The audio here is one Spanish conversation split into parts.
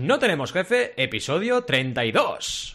No tenemos jefe, episodio 32.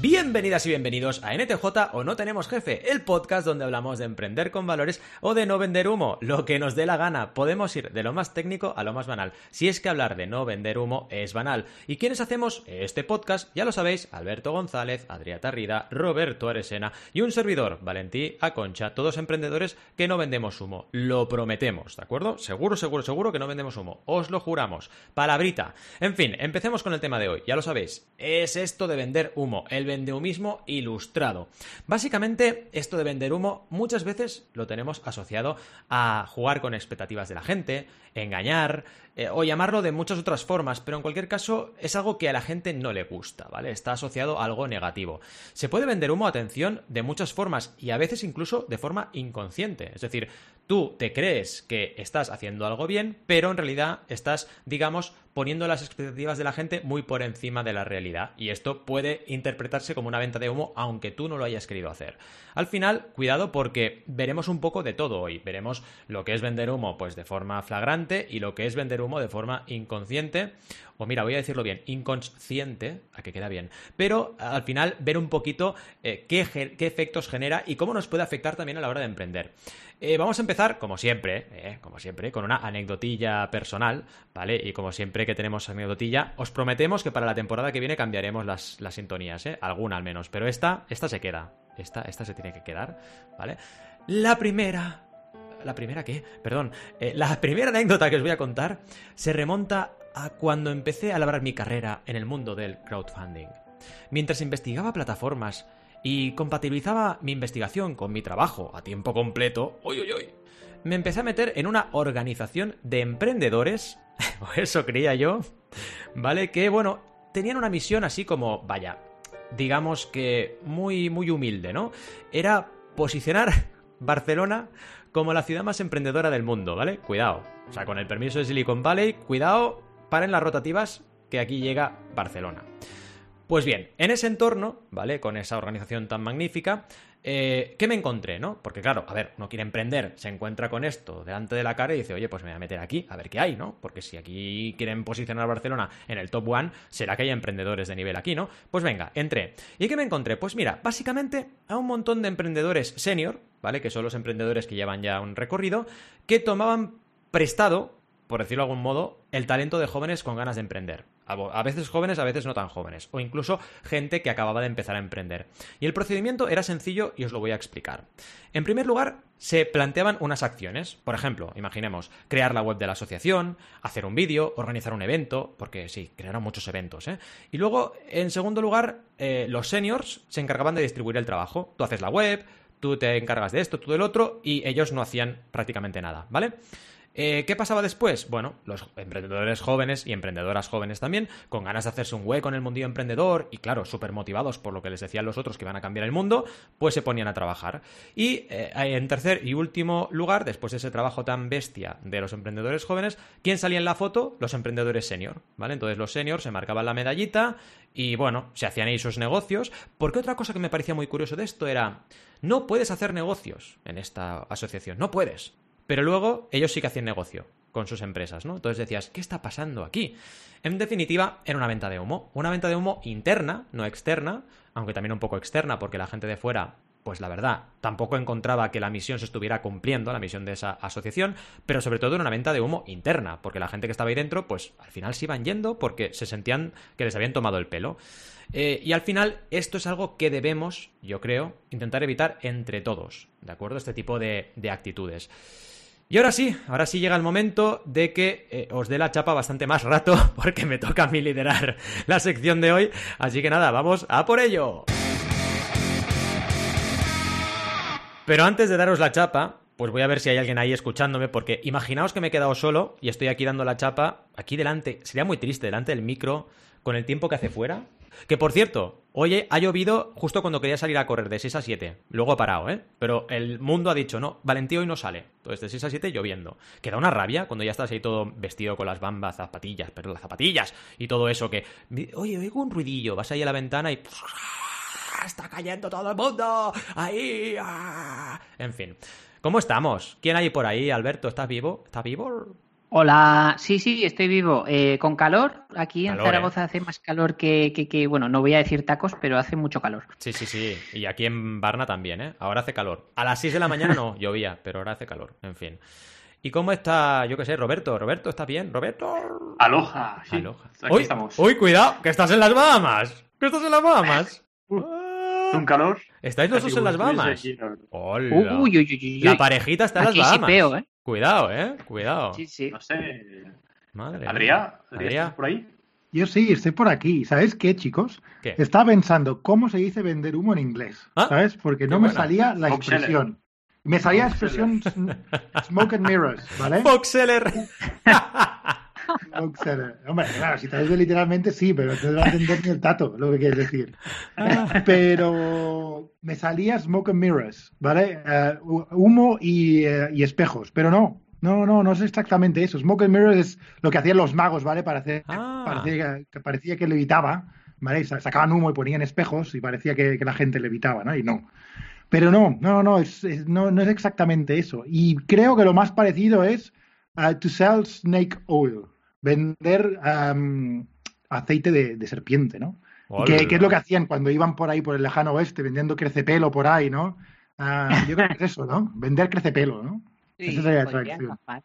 Bienvenidas y bienvenidos a NTJ o No Tenemos Jefe, el podcast donde hablamos de emprender con valores o de no vender humo, lo que nos dé la gana. Podemos ir de lo más técnico a lo más banal, si es que hablar de no vender humo es banal. ¿Y quiénes hacemos este podcast? Ya lo sabéis, Alberto González, Adrià Tarrida, Roberto Aresena y un servidor, Valentí Aconcha, todos emprendedores que no vendemos humo. Lo prometemos, ¿de acuerdo? Seguro, seguro, seguro que no vendemos humo. Os lo juramos. Palabrita. En fin, empecemos con el tema de hoy. Ya lo sabéis, es esto de vender humo. El vendehumismo ilustrado. Básicamente, esto de vender humo muchas veces lo tenemos asociado a jugar con expectativas de la gente, engañar, eh, o llamarlo de muchas otras formas, pero en cualquier caso es algo que a la gente no le gusta, ¿vale? Está asociado a algo negativo. Se puede vender humo, atención, de muchas formas y a veces incluso de forma inconsciente. Es decir, tú te crees que estás haciendo algo bien, pero en realidad estás, digamos, poniendo las expectativas de la gente muy por encima de la realidad. Y esto puede interpretarse como una venta de humo, aunque tú no lo hayas querido hacer. Al final, cuidado porque veremos un poco de todo hoy. Veremos lo que es vender humo, pues de forma flagrante, y lo que es vender humo de forma inconsciente, o mira, voy a decirlo bien, inconsciente, a que queda bien, pero al final ver un poquito eh, qué, efectos genera y cómo nos puede afectar también a la hora de emprender. Eh, vamos a empezar, como siempre, eh, como siempre, con una anecdotilla personal, ¿vale? Y como siempre que tenemos anecdotilla, os prometemos que para la temporada que viene cambiaremos las, las sintonías, ¿eh? Alguna al menos, pero esta, esta se queda. Esta, esta se tiene que quedar, ¿vale? La primera la primera qué? Perdón. Eh, la primera anécdota que os voy a contar se remonta a cuando empecé a labrar mi carrera en el mundo del crowdfunding. Mientras investigaba plataformas y compatibilizaba mi investigación con mi trabajo a tiempo completo, me empecé a meter en una organización de emprendedores, eso creía yo, ¿vale? Que, bueno, tenían una misión así como, vaya, digamos que muy, muy humilde, ¿no? Era posicionar Barcelona como la ciudad más emprendedora del mundo, ¿vale? Cuidado. O sea, con el permiso de Silicon Valley, cuidado, paren las rotativas, que aquí llega Barcelona. Pues bien, en ese entorno, ¿vale? Con esa organización tan magnífica, eh, ¿qué me encontré, no? Porque claro, a ver, uno quiere emprender, se encuentra con esto delante de la cara y dice, oye, pues me voy a meter aquí, a ver qué hay, ¿no? Porque si aquí quieren posicionar a Barcelona en el top one, será que hay emprendedores de nivel aquí, ¿no? Pues venga, entré. ¿Y qué me encontré? Pues mira, básicamente a un montón de emprendedores senior, ¿vale? Que son los emprendedores que llevan ya un recorrido, que tomaban prestado, por decirlo de algún modo, el talento de jóvenes con ganas de emprender. A veces jóvenes, a veces no tan jóvenes. O incluso gente que acababa de empezar a emprender. Y el procedimiento era sencillo y os lo voy a explicar. En primer lugar, se planteaban unas acciones. Por ejemplo, imaginemos, crear la web de la asociación, hacer un vídeo, organizar un evento, porque sí, crearon muchos eventos. ¿eh? Y luego, en segundo lugar, eh, los seniors se encargaban de distribuir el trabajo. Tú haces la web, tú te encargas de esto, tú del otro, y ellos no hacían prácticamente nada, ¿vale? Eh, ¿Qué pasaba después? Bueno, los emprendedores jóvenes y emprendedoras jóvenes también, con ganas de hacerse un hueco en el mundillo emprendedor y claro, súper motivados por lo que les decían los otros que van a cambiar el mundo, pues se ponían a trabajar. Y eh, en tercer y último lugar, después de ese trabajo tan bestia de los emprendedores jóvenes, ¿quién salía en la foto? Los emprendedores senior, ¿vale? Entonces los seniors se marcaban la medallita y bueno, se hacían ahí sus negocios, porque otra cosa que me parecía muy curioso de esto era, no puedes hacer negocios en esta asociación, no puedes. Pero luego ellos sí que hacían negocio con sus empresas, ¿no? Entonces decías, ¿qué está pasando aquí? En definitiva, era una venta de humo. Una venta de humo interna, no externa, aunque también un poco externa, porque la gente de fuera, pues la verdad, tampoco encontraba que la misión se estuviera cumpliendo, la misión de esa asociación, pero sobre todo era una venta de humo interna, porque la gente que estaba ahí dentro, pues al final se iban yendo porque se sentían que les habían tomado el pelo. Eh, y al final, esto es algo que debemos, yo creo, intentar evitar entre todos, ¿de acuerdo? Este tipo de, de actitudes. Y ahora sí, ahora sí llega el momento de que eh, os dé la chapa bastante más rato porque me toca a mí liderar la sección de hoy. Así que nada, vamos a por ello. Pero antes de daros la chapa, pues voy a ver si hay alguien ahí escuchándome, porque imaginaos que me he quedado solo y estoy aquí dando la chapa, aquí delante, sería muy triste, delante del micro, con el tiempo que hace fuera. Que por cierto, oye, ha llovido justo cuando quería salir a correr, de 6 a 7. Luego ha parado, ¿eh? Pero el mundo ha dicho, no, Valentín hoy no sale. Entonces, de 6 a 7 lloviendo. Queda una rabia cuando ya estás ahí todo vestido con las bambas, zapatillas, pero las zapatillas y todo eso que. Oye, oigo un ruidillo, vas ahí a la ventana y. ¡Está cayendo todo el mundo! ¡Ahí! ¡Ah! En fin. ¿Cómo estamos? ¿Quién hay por ahí, Alberto? ¿Estás vivo? ¿Estás vivo? Hola, sí, sí, estoy vivo. Eh, con calor, aquí en Zaragoza hace más calor que, que, que, bueno, no voy a decir tacos, pero hace mucho calor. Sí, sí, sí. Y aquí en Barna también, ¿eh? Ahora hace calor. A las 6 de la mañana no, llovía, pero ahora hace calor. En fin. ¿Y cómo está, yo qué sé, Roberto? ¿Roberto, estás bien? ¿Roberto? Aloha, sí. Aloha. Aquí uy, estamos. uy, cuidado, que estás en las Bahamas. Que estás en las Bahamas. Uh, Ah. Un calor. ¿Estáis los dos en las Bahamas? Hola. Uy, uy, uy, uy, La parejita está en las Aquí Bahamas. sipeo, ¿eh? Cuidado, ¿eh? Cuidado. Sí, sí. No sé. Madre Adrián. Adrián, Adrián. ¿estás por ahí? Yo sí, estoy por aquí. ¿Sabes qué, chicos? ¿Qué? Estaba pensando cómo se dice vender humo en inglés. Ah, ¿Sabes? Porque no me salía la seller. expresión. Me salía la expresión smoke and mirrors, ¿vale? Foxeller. Seller. Hombre, claro, si traduces literalmente sí, pero no te va a entender ni el tato lo que quieres decir. Pero me salía smoke and mirrors, ¿vale? Hu- humo y, eh, y espejos, pero no. No, no, no es exactamente eso. Smoke and mirrors es lo que hacían los magos, ¿vale? Para hacer, Ah. parecía, que parecía que levitaba, ¿vale? Sa- Sacaban humo y ponían espejos y parecía que, que la gente levitaba, ¿no? Y no. Pero no, no, no, es, es- no, no es exactamente eso. Y creo que lo más parecido es uh, to sell snake oil, vender um, aceite de, de serpiente, ¿no? Que es lo que hacían cuando iban por ahí, por el lejano oeste, vendiendo crecepelo por ahí, ¿no? Ah, yo creo que es eso, ¿no? Vender crecepelo, ¿no? Sí, Esa sería la encajar.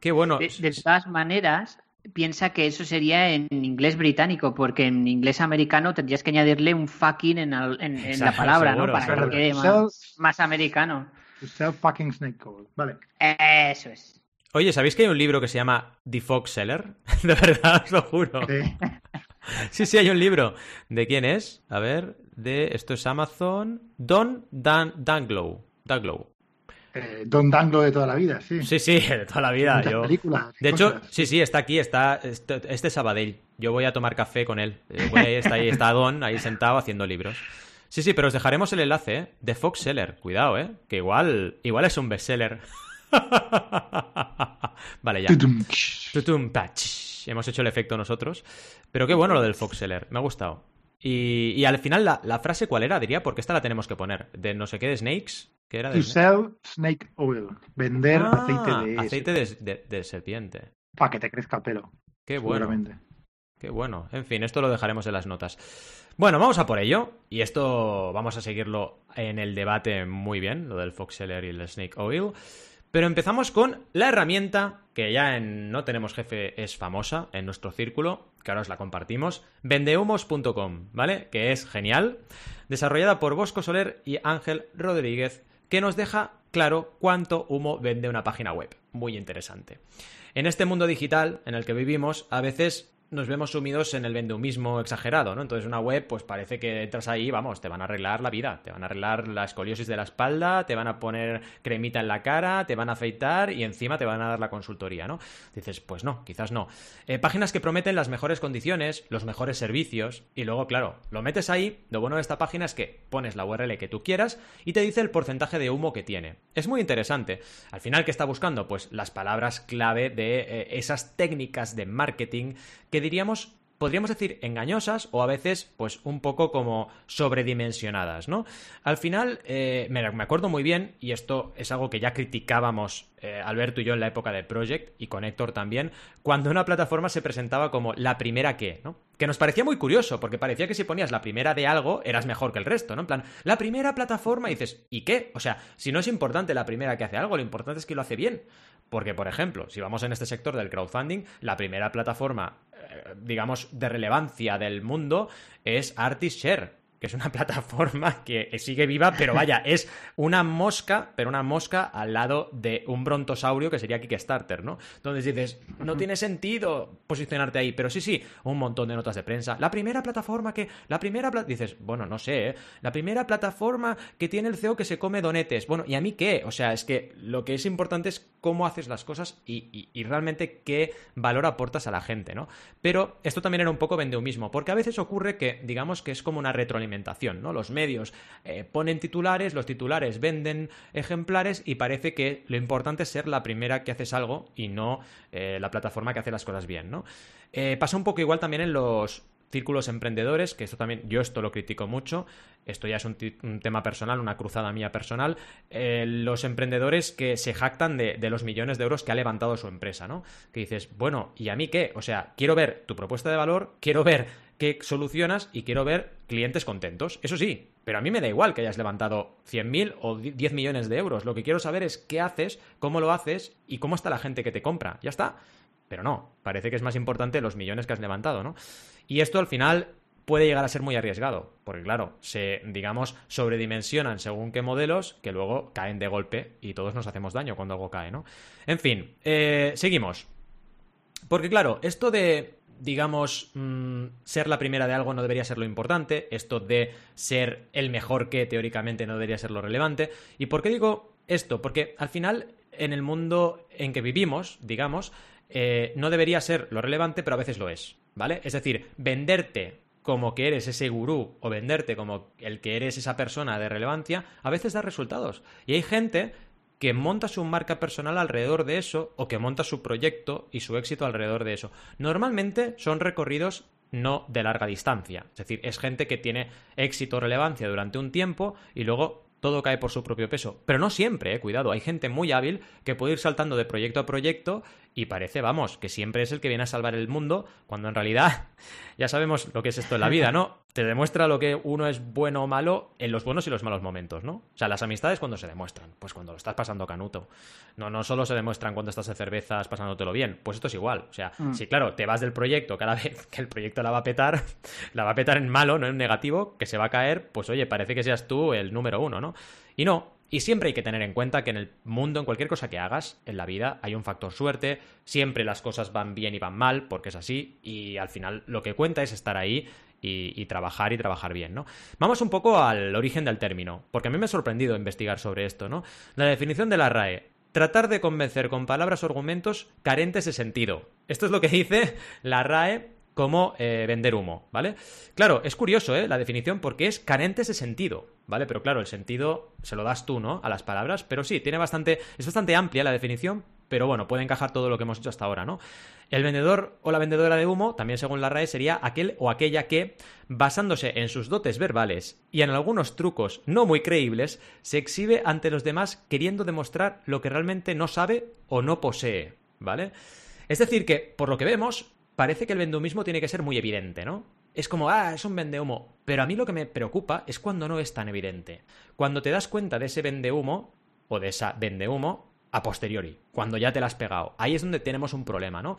Qué bueno. De, de todas maneras, piensa que eso sería en inglés británico, porque en inglés americano tendrías que añadirle un fucking en, al- en- en la palabra, seguro, ¿no? Para seguro. que quede más, más americano. To sell fucking snake oil. Vale. Eso es. Oye, ¿sabéis que hay un libro que se llama The Fox Seller? De verdad, os lo juro. Sí. Sí, sí, hay un libro. ¿De quién es? A ver, de esto es Amazon. Don Dan Danglow. Danglow. Eh, Don Danglo de toda la vida, sí. Sí, sí, de toda la vida. Yo... películas, De hecho, sí, sí, está aquí, está este este es Sabadell. Yo voy a tomar café con él. Eh, voy ahí, está ahí, está Don ahí sentado haciendo libros. Sí, sí, pero os dejaremos el enlace, ¿eh? De Fox Seller. Cuidado, ¿eh? Que igual, igual es un bestseller. vale, ya. Tutum. Pach. Hemos hecho el efecto nosotros. Pero qué bueno lo del Fox Seller. Me ha gustado. Y, y al final, la, la frase, ¿cuál era? Diría, porque esta la tenemos que poner. De no sé qué de Snakes. ¿Qué era de To sell snake oil. Vender Ah, aceite de aceite de, de- de serpiente. Para que te crezca el pelo. Qué bueno. Qué bueno. En fin, esto lo dejaremos en las notas. Bueno, vamos a por ello. Y esto vamos a seguirlo en el debate muy bien, lo del Fox Seller y el Snake Oil. Pero empezamos con la herramienta que ya en No Tenemos Jefe es famosa en nuestro círculo, que ahora os la compartimos, vendehumos.com, ¿vale? Que es genial, desarrollada por Bosco Soler y Ángel Rodríguez, que nos deja claro cuánto humo vende una página web. Muy interesante. En este mundo digital en el que vivimos, a veces nos vemos sumidos en el vendehumismo exagerado, ¿no? Entonces una web, pues parece que entras ahí, vamos, te van a arreglar la vida, te van a arreglar la escoliosis de la espalda, te van a poner cremita en la cara, te van a afeitar y encima te van a dar la consultoría, ¿no? Dices, pues no, quizás no. Eh, páginas que prometen las mejores condiciones, los mejores servicios y luego, claro, lo metes ahí, lo bueno de esta página es que pones la URL que tú quieras y te dice el porcentaje de humo que tiene. Es muy interesante. Al final, ¿qué está buscando? Pues las palabras clave de eh, esas técnicas de marketing que diríamos podríamos decir engañosas o a veces pues un poco como sobredimensionadas, ¿no? Al final eh, me, me acuerdo muy bien y esto es algo que ya criticábamos eh, Alberto y yo en la época de Project y con Héctor también, cuando una plataforma se presentaba como la primera que, ¿no? Que nos parecía muy curioso porque parecía que si ponías la primera de algo eras mejor que el resto, ¿no? En plan, la primera plataforma y dices, ¿y qué? O sea, si no es importante la primera que hace algo, lo importante es que lo hace bien. Porque, por ejemplo, si vamos en este sector del crowdfunding, la primera plataforma, eh, digamos, de relevancia del mundo es Artist-Share, que es una plataforma que sigue viva, pero vaya, es una mosca, pero una mosca al lado de un brontosaurio que sería Kickstarter, ¿no? Entonces dices, no tiene sentido posicionarte ahí, pero sí, sí, un montón de notas de prensa. La primera plataforma que, la primera, dices, bueno, no sé, ¿eh? La primera plataforma que tiene el CEO que se come donetes. Bueno, ¿y a mí qué? O sea, es que lo que es importante es cómo haces las cosas y, realmente qué valor aportas a la gente, ¿no? Pero esto también era un poco vendehumismo, porque a veces ocurre que, digamos que es como una retroalimentación, ¿no? Los medios eh, ponen titulares, los titulares venden ejemplares y parece que lo importante es ser la primera que haces algo y no eh, la plataforma que hace las cosas bien, ¿no? Eh, pasa un poco igual también en los círculos emprendedores, que esto también, yo esto lo critico mucho, esto ya es un, tema personal, una cruzada mía personal, eh, los emprendedores que se jactan de, de, los millones de euros que ha levantado su empresa, ¿no? Que dices, bueno, ¿y a mí qué? O sea, quiero ver tu propuesta de valor, quiero ver qué solucionas y quiero ver clientes contentos. Eso sí, pero a mí me da igual que hayas levantado 100.000 o 10 millones de euros. Lo que quiero saber es qué haces, cómo lo haces y cómo está la gente que te compra. Ya está. Pero no, parece que es más importante los millones que has levantado, ¿no? Y esto al final puede llegar a ser muy arriesgado, porque claro, se, digamos, sobredimensionan según qué modelos que luego caen de golpe y todos nos hacemos daño cuando algo cae, ¿no? En fin, eh, seguimos. Porque claro, esto de, digamos, mm, ser la primera de algo no debería ser lo importante, esto de ser el mejor que teóricamente no debería ser lo relevante. ¿Y por qué digo esto? Porque al final, en el mundo en que vivimos, digamos, eh, no debería ser lo relevante, pero a veces lo es, ¿vale? Es decir, venderte como que eres ese gurú o venderte como el que eres esa persona de relevancia, a veces da resultados. Y hay gente que monta su marca personal alrededor de eso o que monta su proyecto y su éxito alrededor de eso. Normalmente son recorridos no de larga distancia. Es decir, es gente que tiene éxito o relevancia durante un tiempo y luego todo cae por su propio peso. Pero no siempre, eh, cuidado, hay gente muy hábil que puede ir saltando de proyecto a proyecto y parece, vamos, que siempre es el que viene a salvar el mundo, cuando en realidad ya sabemos lo que es esto en la vida, ¿no? Te demuestra lo que uno es bueno o malo en los buenos y los malos momentos, ¿no? O sea, las amistades cuando se demuestran, pues cuando lo estás pasando canuto. No, no solo se demuestran cuando estás de cervezas pasándotelo bien, pues esto es igual. O sea, mm. si claro, te vas del proyecto cada vez que el proyecto la va a petar, la va a petar en malo, no en negativo, que se va a caer, pues oye, parece que seas tú el número uno, ¿no? Y no, y siempre hay que tener en cuenta que en el mundo, en cualquier cosa que hagas, en la vida, hay un factor suerte, siempre las cosas van bien y van mal, porque es así, y al final lo que cuenta es estar ahí y, trabajar y trabajar bien, ¿no? Vamos un poco al origen del término, porque a mí me ha sorprendido investigar sobre esto, ¿no? La definición de la RAE. Tratar de convencer con palabras o argumentos carentes de sentido. Esto es lo que dice la RAE como eh, vender humo, ¿vale? Claro, es curioso, ¿eh? La definición porque es carente de sentido, ¿vale? Pero claro, el sentido se lo das tú, ¿no? A las palabras, pero sí, tiene bastante, es bastante amplia la definición, pero bueno, puede encajar todo lo que hemos hecho hasta ahora, ¿no? El vendedor o la vendedora de humo, también según la RAE, sería aquel o aquella que, basándose en sus dotes verbales y en algunos trucos no muy creíbles, se exhibe ante los demás queriendo demostrar lo que realmente no sabe o no posee, ¿vale? Es decir, que, por lo que vemos, parece que el vendehumismo tiene que ser muy evidente, ¿no? Es como, ah, es un vendehumo. Pero a mí lo que me preocupa es cuando no es tan evidente. Cuando te das cuenta de ese vendehumo o de esa vendehumo a posteriori, cuando ya te la has pegado. Ahí es donde tenemos un problema, ¿no?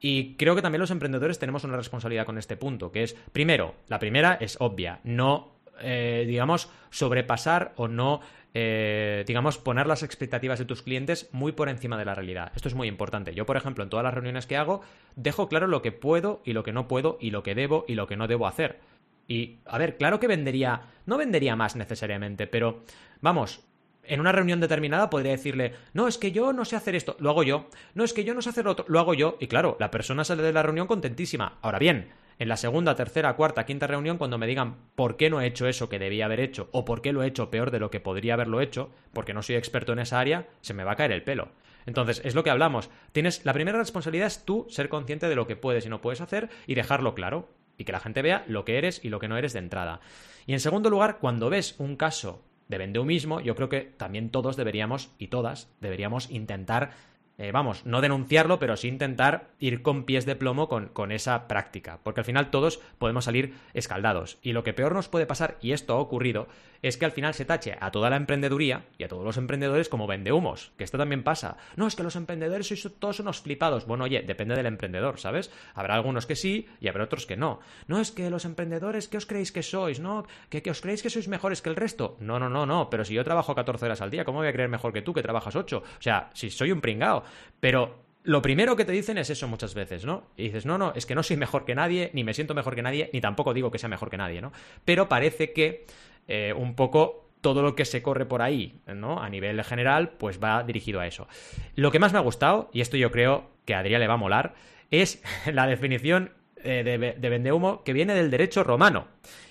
Y creo que también los emprendedores tenemos una responsabilidad con este punto, que es, primero, la primera es obvia, no, eh, digamos, sobrepasar o no eh, digamos, poner las expectativas de tus clientes muy por encima de la realidad. Esto es muy importante. Yo, por ejemplo, en todas las reuniones que hago, dejo claro lo que puedo y lo que no puedo y lo que debo y lo que no debo hacer. Y, a ver, claro que vendería, no vendería más necesariamente, pero, vamos, en una reunión determinada podría decirle, no, es que yo no sé hacer esto, lo hago yo, no, es que yo no sé hacer otro, lo hago yo, y claro, la persona sale de la reunión contentísima. Ahora bien, en la segunda, tercera, cuarta, quinta reunión, cuando me digan por qué no he hecho eso que debía haber hecho o por qué lo he hecho peor de lo que podría haberlo hecho, porque no soy experto en esa área, se me va a caer el pelo. Entonces, es lo que hablamos. Tienes la primera responsabilidad es tú ser consciente de lo que puedes y no puedes hacer y dejarlo claro y que la gente vea lo que eres y lo que no eres de entrada. Y en segundo lugar, cuando ves un caso de mismo, yo creo que también todos deberíamos y todas deberíamos intentar eh, vamos, no denunciarlo, pero sí intentar ir con pies de plomo con, con, esa práctica, porque al final todos podemos salir escaldados. Y lo que peor nos puede pasar, y esto ha ocurrido, es que al final se tache a toda la emprendeduría y a todos los emprendedores como vendehumos, que esto también pasa. No, es que los emprendedores sois todos unos flipados. Bueno, oye, depende del emprendedor, ¿sabes? Habrá algunos que sí y habrá otros que no. No, es que los emprendedores, ¿qué os creéis que sois? ¿No? ¿Que, que os creéis que sois mejores que el resto? No, no, no, no, pero si yo trabajo 14 horas al día, ¿cómo voy a creer mejor que tú que trabajas 8? O sea, si soy un pringao. Pero lo primero que te dicen es eso muchas veces, ¿no? Y dices, no, no, es que no soy mejor que nadie, ni me siento mejor que nadie, ni tampoco digo que sea mejor que nadie, ¿no? Pero parece que eh, un poco todo lo que se corre por ahí, ¿no? A nivel general, pues va dirigido a eso. Lo que más me ha gustado, y esto yo creo que a Adrián le va a molar, es la definición eh, de, de vendehumo que viene del derecho romano.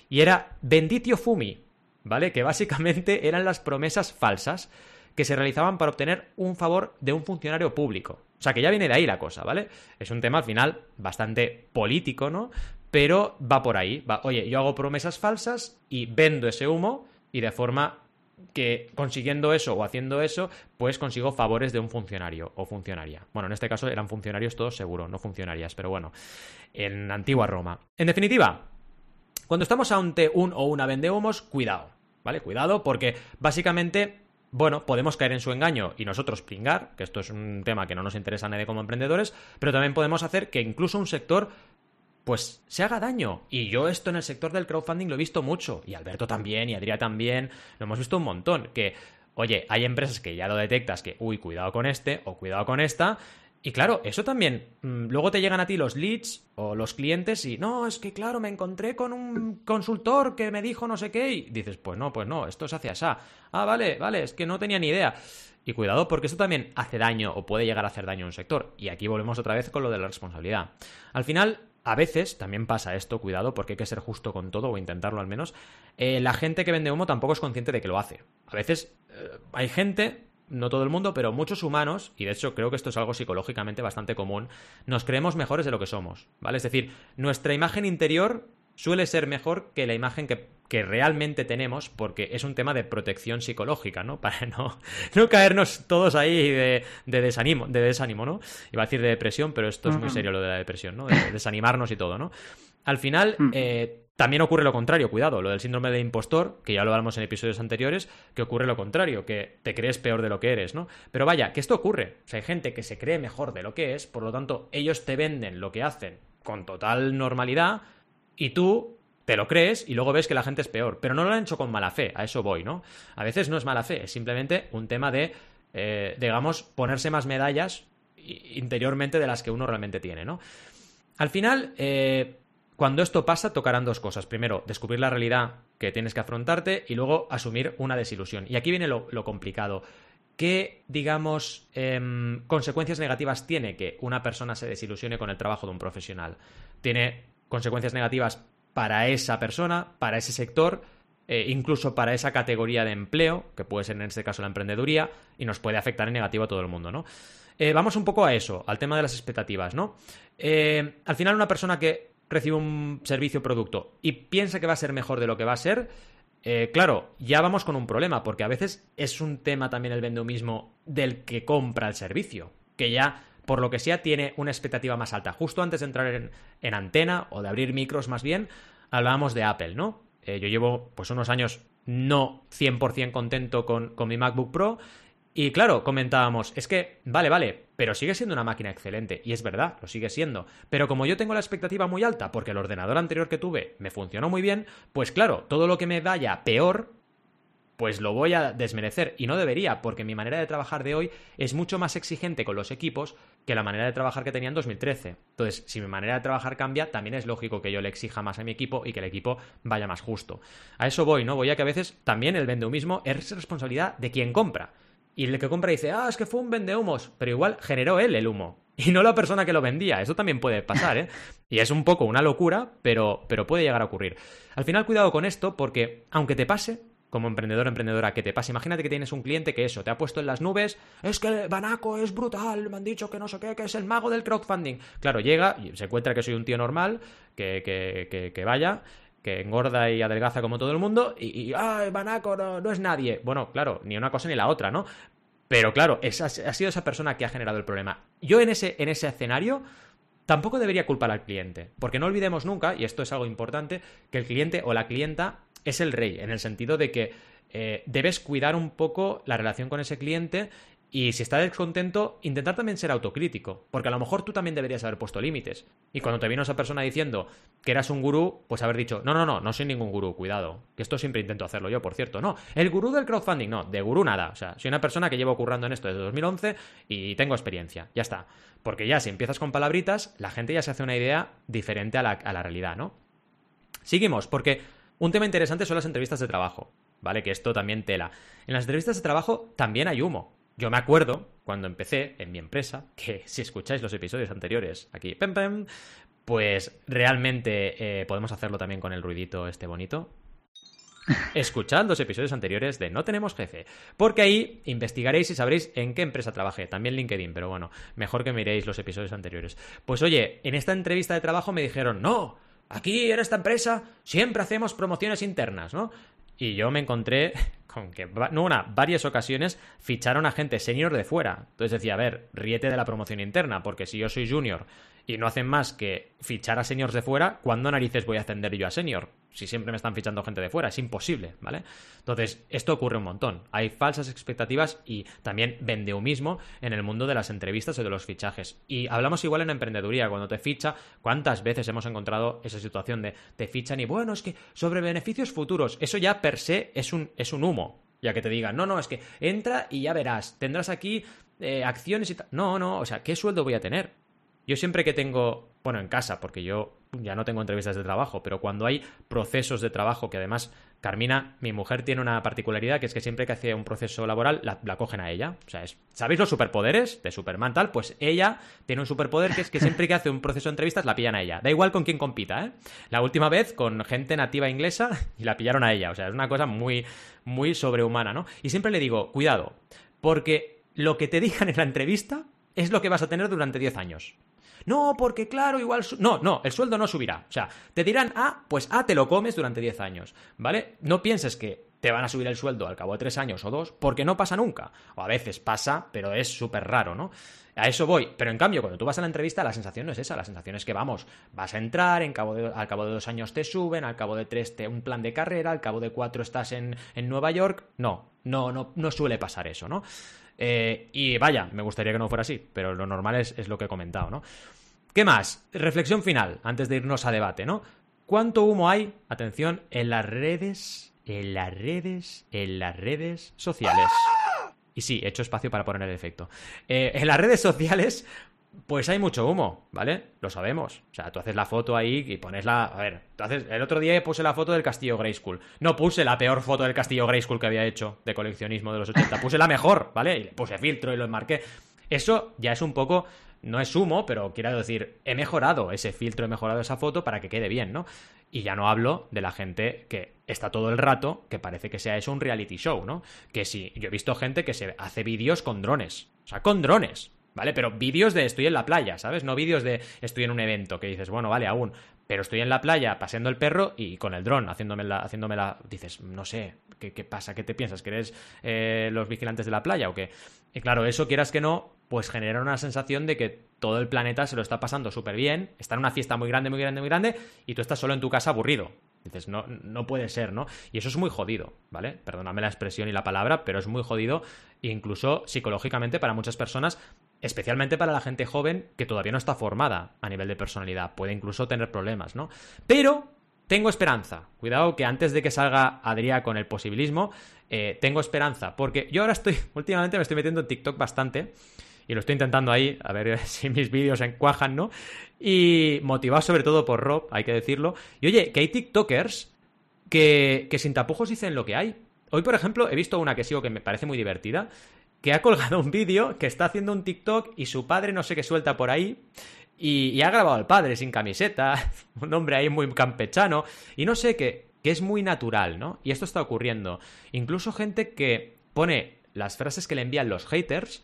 Y era benditio fumi, ¿vale? Que básicamente eran las promesas falsas que se realizaban para obtener un favor de un funcionario público. O sea que ya viene de ahí la cosa, ¿vale? Es un tema al final bastante político, ¿no? pero va por ahí. Va, oye, yo hago promesas falsas y vendo ese humo y de forma que consiguiendo eso o haciendo eso, pues consigo favores de un funcionario o funcionaria. Bueno, en este caso eran funcionarios todos seguro, no funcionarias, pero bueno, en antigua Roma. En definitiva, cuando estamos ante un o una vende humos, cuidado, ¿vale? Cuidado porque básicamente bueno, podemos caer en su engaño y nosotros pringar, que esto es un tema que no nos interesa a nadie como emprendedores, pero también podemos hacer que incluso un sector pues se haga daño. Y yo esto en el sector del crowdfunding lo he visto mucho, y Alberto también, y Adrián también, lo hemos visto un montón, que, oye, hay empresas que ya lo detectas, que, uy, cuidado con este, o cuidado con esta, y claro, eso también, mm, luego te llegan a ti los leads o los clientes y, no, es que claro, me encontré con un consultor que me dijo no sé qué, y dices, pues no, pues no, esto es hacia esa. Ah, vale, vale, es que no tenía ni idea. Y cuidado, porque eso también hace daño o puede llegar a hacer daño a un sector. Y aquí volvemos otra vez con lo de la responsabilidad. Al final, a veces también pasa esto, cuidado, porque hay que ser justo con todo o intentarlo al menos. Eh, la gente que vende humo tampoco es consciente de que lo hace. A veces eh, hay gente, no todo el mundo, pero muchos humanos, y de hecho creo que esto es algo psicológicamente bastante común, nos creemos mejores de lo que somos, ¿vale? Es decir, nuestra imagen interior suele ser mejor que la imagen que, realmente tenemos porque es un tema de protección psicológica, ¿no? Para no, no caernos todos ahí de, de, desánimo, de desánimo, ¿no? Iba a decir de depresión, pero esto es muy serio lo de la depresión, ¿no? De desanimarnos y todo, ¿no? Al final, mm. eh, también ocurre lo contrario, cuidado, lo del síndrome del impostor, que ya lo hablamos en episodios anteriores, que ocurre lo contrario, que te crees peor de lo que eres, ¿no? Pero vaya, que esto ocurre. O sea, hay gente que se cree mejor de lo que es, por lo tanto, ellos te venden lo que hacen con total normalidad, y tú te lo crees y luego ves que la gente es peor. Pero no lo han hecho con mala fe, a eso voy, ¿no? A veces no es mala fe, es simplemente un tema de, eh, digamos, ponerse más medallas interiormente de las que uno realmente tiene, ¿no? Al final, eh, cuando esto pasa, tocarán dos cosas. Primero, descubrir la realidad que tienes que afrontarte y luego asumir una desilusión. Y aquí viene lo, complicado. ¿Qué, digamos, em, consecuencias negativas tiene que una persona se desilusione con el trabajo de un profesional? Tiene consecuencias negativas para esa persona, para ese sector, eh, incluso para esa categoría de empleo, que puede ser en este caso la emprendeduría, y nos puede afectar en negativo a todo el mundo, ¿no? Eh, vamos un poco a eso, al tema de las expectativas, ¿no? Eh, al final, una persona que recibe un servicio o producto y piensa que va a ser mejor de lo que va a ser, claro, ya vamos con un problema, porque a veces es un tema también el mismo del que compra el servicio, que ya por lo que sea, tiene una expectativa más alta. Justo antes de entrar en, antena o de abrir micros más bien, hablábamos de Apple, ¿no? Eh, yo llevo pues unos años no 100% contento con, con mi MacBook Pro y claro, comentábamos, es que, vale, vale, pero sigue siendo una máquina excelente, y es verdad, lo sigue siendo. Pero como yo tengo la expectativa muy alta, porque el ordenador anterior que tuve me funcionó muy bien, pues claro, todo lo que me vaya peor pues lo voy a desmerecer y no debería, porque mi manera de trabajar de hoy es mucho más exigente con los equipos que la manera de trabajar que tenía en 2013. Entonces, si mi manera de trabajar cambia, también es lógico que yo le exija más a mi equipo y que el equipo vaya más justo. A eso voy, ¿no? Voy a que a veces también el mismo es responsabilidad de quien compra. Y el que compra dice, ah, es que fue un vendehumos, pero igual generó él el humo. Y no la persona que lo vendía. Eso también puede pasar, ¿eh? Y es un poco una locura, pero, pero puede llegar a ocurrir. Al final, cuidado con esto, porque aunque te pase, como emprendedor emprendedora que te pasa. Imagínate que tienes un cliente que eso, te ha puesto en las nubes, es que Banaco es brutal, me han dicho que no sé qué, que es el mago del crowdfunding. Claro, llega y se encuentra que soy un tío normal, que, que, que, vaya, que engorda y adelgaza como todo el mundo, y, y ¡ay, Banaco no, no, es nadie! Bueno, claro, ni una cosa ni la otra, ¿no? Pero claro, esa, ha sido esa persona que ha generado el problema. Yo en ese, en ese escenario tampoco debería culpar al cliente, porque no olvidemos nunca, y esto es algo importante, que el cliente o la clienta es el rey, en el sentido de que eh, debes cuidar un poco la relación con ese cliente y si está descontento, intentar también ser autocrítico, porque a lo mejor tú también deberías haber puesto límites. Y cuando te vino esa persona diciendo que eras un gurú, pues haber dicho, no, no, no, no soy ningún gurú, cuidado. Que esto siempre intento hacerlo yo, por cierto. No, el gurú del crowdfunding, no, de gurú nada. O sea, soy una persona que llevo currando en esto desde 2011 y tengo experiencia, ya está. Porque ya si empiezas con palabritas, la gente ya se hace una idea diferente a la, a la realidad, ¿no? Seguimos, porque un tema interesante son las entrevistas de trabajo, ¿vale? Que esto también tela. En las entrevistas de trabajo también hay humo. Yo me acuerdo cuando empecé en mi empresa, que si escucháis los episodios anteriores, aquí, pem, pem, pues realmente eh, podemos hacerlo también con el ruidito este bonito. Escuchad los episodios anteriores de No tenemos jefe, porque ahí investigaréis y sabréis en qué empresa trabajé, también LinkedIn, pero bueno, mejor que miréis los episodios anteriores. Pues oye, en esta entrevista de trabajo me dijeron, no, aquí en esta empresa siempre hacemos promociones internas, ¿no? Y yo me encontré con que, no una, varias ocasiones ficharon a gente senior de fuera. Entonces decía, a ver, ríete de la promoción interna, porque si yo soy junior y no hacen más que fichar a seniors de fuera, ¿cuándo narices voy a ascender yo a senior? Si siempre me están fichando gente de fuera, es imposible, ¿vale? Entonces, esto ocurre un montón. Hay falsas expectativas y también mismo en el mundo de las entrevistas o de los fichajes. Y hablamos igual en emprendeduría, cuando te ficha, ¿cuántas veces hemos encontrado esa situación de te fichan y bueno, es que sobre beneficios futuros, eso ya per se es un, es un humo, ya que te digan, no, no, es que entra y ya verás, tendrás aquí eh, acciones y tal. No, no, o sea, ¿qué sueldo voy a tener? Yo siempre que tengo, bueno, en casa, porque yo ya no tengo entrevistas de trabajo, pero cuando hay procesos de trabajo, que además Carmina, mi mujer, tiene una particularidad, que es que siempre que hace un proceso laboral, la, cogen a ella. O sea, ¿sabéis los superpoderes de Superman tal? Pues ella tiene un superpoder que es que siempre que hace un proceso de entrevistas, la pillan a ella. Da igual con quién compita, ¿eh? La última vez con gente nativa inglesa y la pillaron a ella. O sea, es una cosa muy, muy sobrehumana, ¿no? Y siempre le digo, cuidado, porque lo que te digan en la entrevista es lo que vas a tener durante 10 años. No, porque claro, igual... No, no, el sueldo no subirá. O sea, te dirán, ah, pues ah, te lo comes durante 10 años, ¿vale? No pienses que te van a subir el sueldo al cabo de 3 años o 2, porque no pasa nunca. O a veces pasa, pero es súper raro, ¿no? A eso voy. Pero en cambio, cuando tú vas a la entrevista, la sensación no es esa. La sensación es que, vamos, vas a entrar, al cabo de dos años te suben, al cabo de tres te un plan de carrera, al cabo de cuatro estás en, en Nueva York. No, no, no, no suele pasar eso, ¿no? Eh, y vaya, me gustaría que no fuera así, pero lo normal es, es lo que he comentado, ¿no? ¿Qué más? Reflexión final, antes de irnos a debate, ¿no? ¿Cuánto humo hay, atención, en las redes, en las redes, en las redes sociales? Y sí, he hecho espacio para poner el efecto. Eh, en las redes sociales, pues hay mucho humo, ¿vale? Lo sabemos. O sea, tú haces la foto ahí y pones la... A ver, tú haces... el otro día puse la foto del castillo Grayskull. No puse la peor foto del castillo Grayskull que había hecho de coleccionismo de los 80. Puse la mejor, ¿vale? Y le puse filtro y lo enmarqué. Eso ya es un poco no es humo, pero quiero decir, he mejorado ese filtro, he mejorado esa foto para que quede bien, ¿no? Y ya no hablo de la gente que está todo el rato, que parece que sea eso un reality show, ¿no? Que sí, yo he visto gente que se hace vídeos con drones, o sea, con drones, ¿vale? Pero vídeos de estoy en la playa, ¿sabes? No vídeos de estoy en un evento, que dices, bueno, vale, aún, pero estoy en la playa paseando el perro y con el dron haciéndome la, haciéndome la dices, no sé, ¿qué, pasa? ¿Qué te piensas? ¿Que eres eh, los vigilantes de la playa o qué? Y claro, eso quieras que no, pues genera una sensación de que todo el planeta se lo está pasando súper bien, está en una fiesta muy grande, muy grande, muy grande, y tú estás solo en tu casa aburrido. Dices, no, no puede ser, ¿no? Y eso es muy jodido, ¿vale? Perdóname la expresión y la palabra, pero es muy jodido, incluso psicológicamente para muchas personas, especialmente para la gente joven que todavía no está formada a nivel de personalidad. Puede incluso tener problemas, ¿no? Pero tengo esperanza. Cuidado que antes de que salga Adrián con el posibilismo, eh, tengo esperanza. Porque yo ahora estoy, últimamente me estoy metiendo en TikTok bastante. Y lo estoy intentando ahí, a ver si mis vídeos encuajan, ¿no? Y motivado sobre todo por Rob, hay que decirlo. Y oye, que hay TikTokers que, que sin tapujos dicen lo que hay. Hoy, por ejemplo, he visto una que sigo que me parece muy divertida, que ha colgado un vídeo que está haciendo un TikTok y su padre no sé qué suelta por ahí y, ha grabado al padre sin camiseta, un hombre ahí muy campechano, y no sé, que, que es muy natural, ¿no? Y esto está ocurriendo. Incluso gente que pone las frases que le envían los haters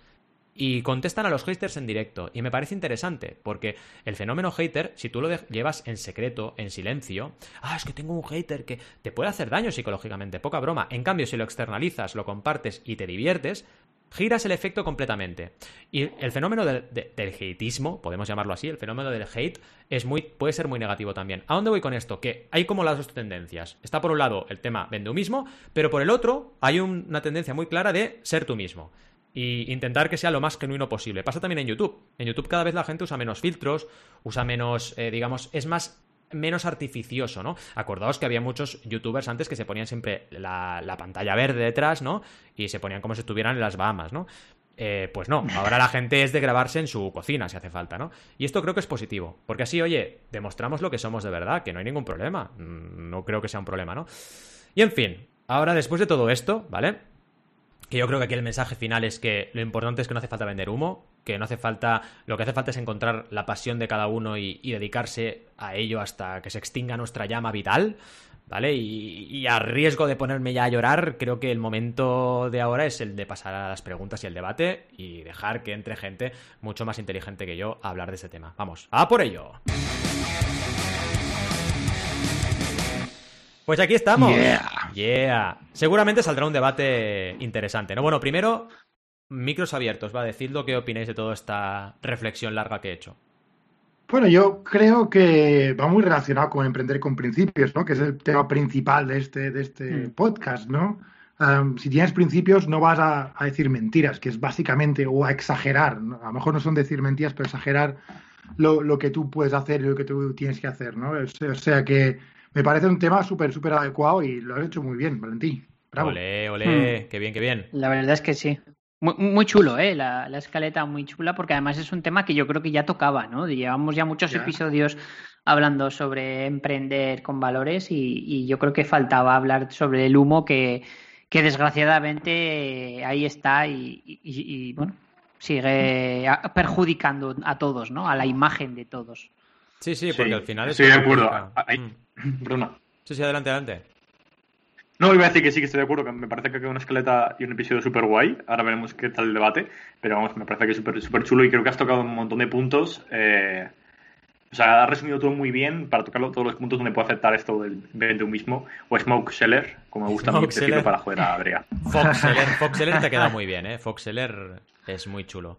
y contestan a los haters en directo. Y me parece interesante, porque el fenómeno hater, si tú lo llevas en secreto, en silencio, ah, es que tengo un hater que te puede hacer daño psicológicamente, poca broma. En cambio, si lo externalizas, lo compartes y te diviertes, giras el efecto completamente. Y el fenómeno del, hateismo, podemos llamarlo así, el fenómeno del hate, es muy, puede ser muy negativo también. ¿A dónde voy con esto? Que hay como las dos tendencias. Está por un lado el tema vende mismo, pero por el otro hay una tendencia muy clara de ser tú mismo. Y intentar que sea lo más genuino posible. Pasa también en YouTube. En YouTube cada vez la gente usa menos filtros, usa menos, eh, digamos, es más menos artificioso, ¿no? Acordaos que había muchos youtubers antes que se ponían siempre la, pantalla verde detrás, ¿no? Y se ponían como si estuvieran en las Bahamas, ¿no? Eh, pues no, ahora la gente es de grabarse en su cocina si hace falta, ¿no? Y esto creo que es positivo, porque así, oye, demostramos lo que somos de verdad, que no hay ningún problema, mm, no creo que sea un problema, ¿no? Y en fin, ahora después de todo esto, ¿vale? Que yo creo que aquí el mensaje final es que lo importante es que no hace falta vender humo, que no hace falta, lo que hace falta es encontrar la pasión de cada uno y, dedicarse a ello hasta que se extinga nuestra llama vital, ¿vale? Y, a riesgo de ponerme ya a llorar, creo que el momento de ahora es el de pasar a las preguntas y el debate y dejar que entre gente mucho más inteligente que yo a hablar de este tema. Vamos, a por ello. Pues aquí estamos. Yeah. Yeah. Seguramente saldrá un debate interesante, ¿no? Bueno, primero, micros abiertos, va, decidlo qué opináis de toda esta reflexión larga que he hecho. Bueno, yo creo que va muy relacionado con emprender con principios, ¿no? Que es el tema principal de este, de este Mm. podcast, ¿no? Um, si tienes principios, no vas a, a decir mentiras, que es básicamente, o a exagerar. ¿no? A lo mejor no son decir mentiras, pero exagerar lo, lo que tú puedes hacer y lo que tú tienes que hacer, ¿no? O sea, o sea que me parece un tema súper, súper adecuado y lo has hecho muy bien, Valentín. Bravo. Olé, olé, qué bien, qué bien. La verdad es que sí. Muy, muy chulo, ¿eh? La, la escaleta muy chula, porque además es un tema que yo creo que ya tocaba, ¿no? Llevamos ya muchos Ya. episodios hablando sobre emprender con valores y, y yo creo que faltaba hablar sobre el humo que, que desgraciadamente ahí está y, y- y, bueno, sigue perjudicando a todos, ¿no? A la imagen de todos. Sí, sí, porque Sí, al final es estoy de acuerdo. Ahí- Mm. Perdona. Sí, sí, adelante, adelante. No, iba a decir que sí, que estoy de acuerdo, que me parece que queda una escaleta y un episodio súper guay. Ahora veremos qué tal el debate. Pero vamos, me parece que es súper súper chulo y creo que has tocado un montón de puntos. eh, o sea, has resumido todo muy bien para tocarlo todos los puntos donde puedo aceptar esto del vende un mismo. O smoke seller, como me gusta seller. para joder a Adria. Foxeller, Foxeller te queda muy bien, ¿eh? Foxeller es muy chulo.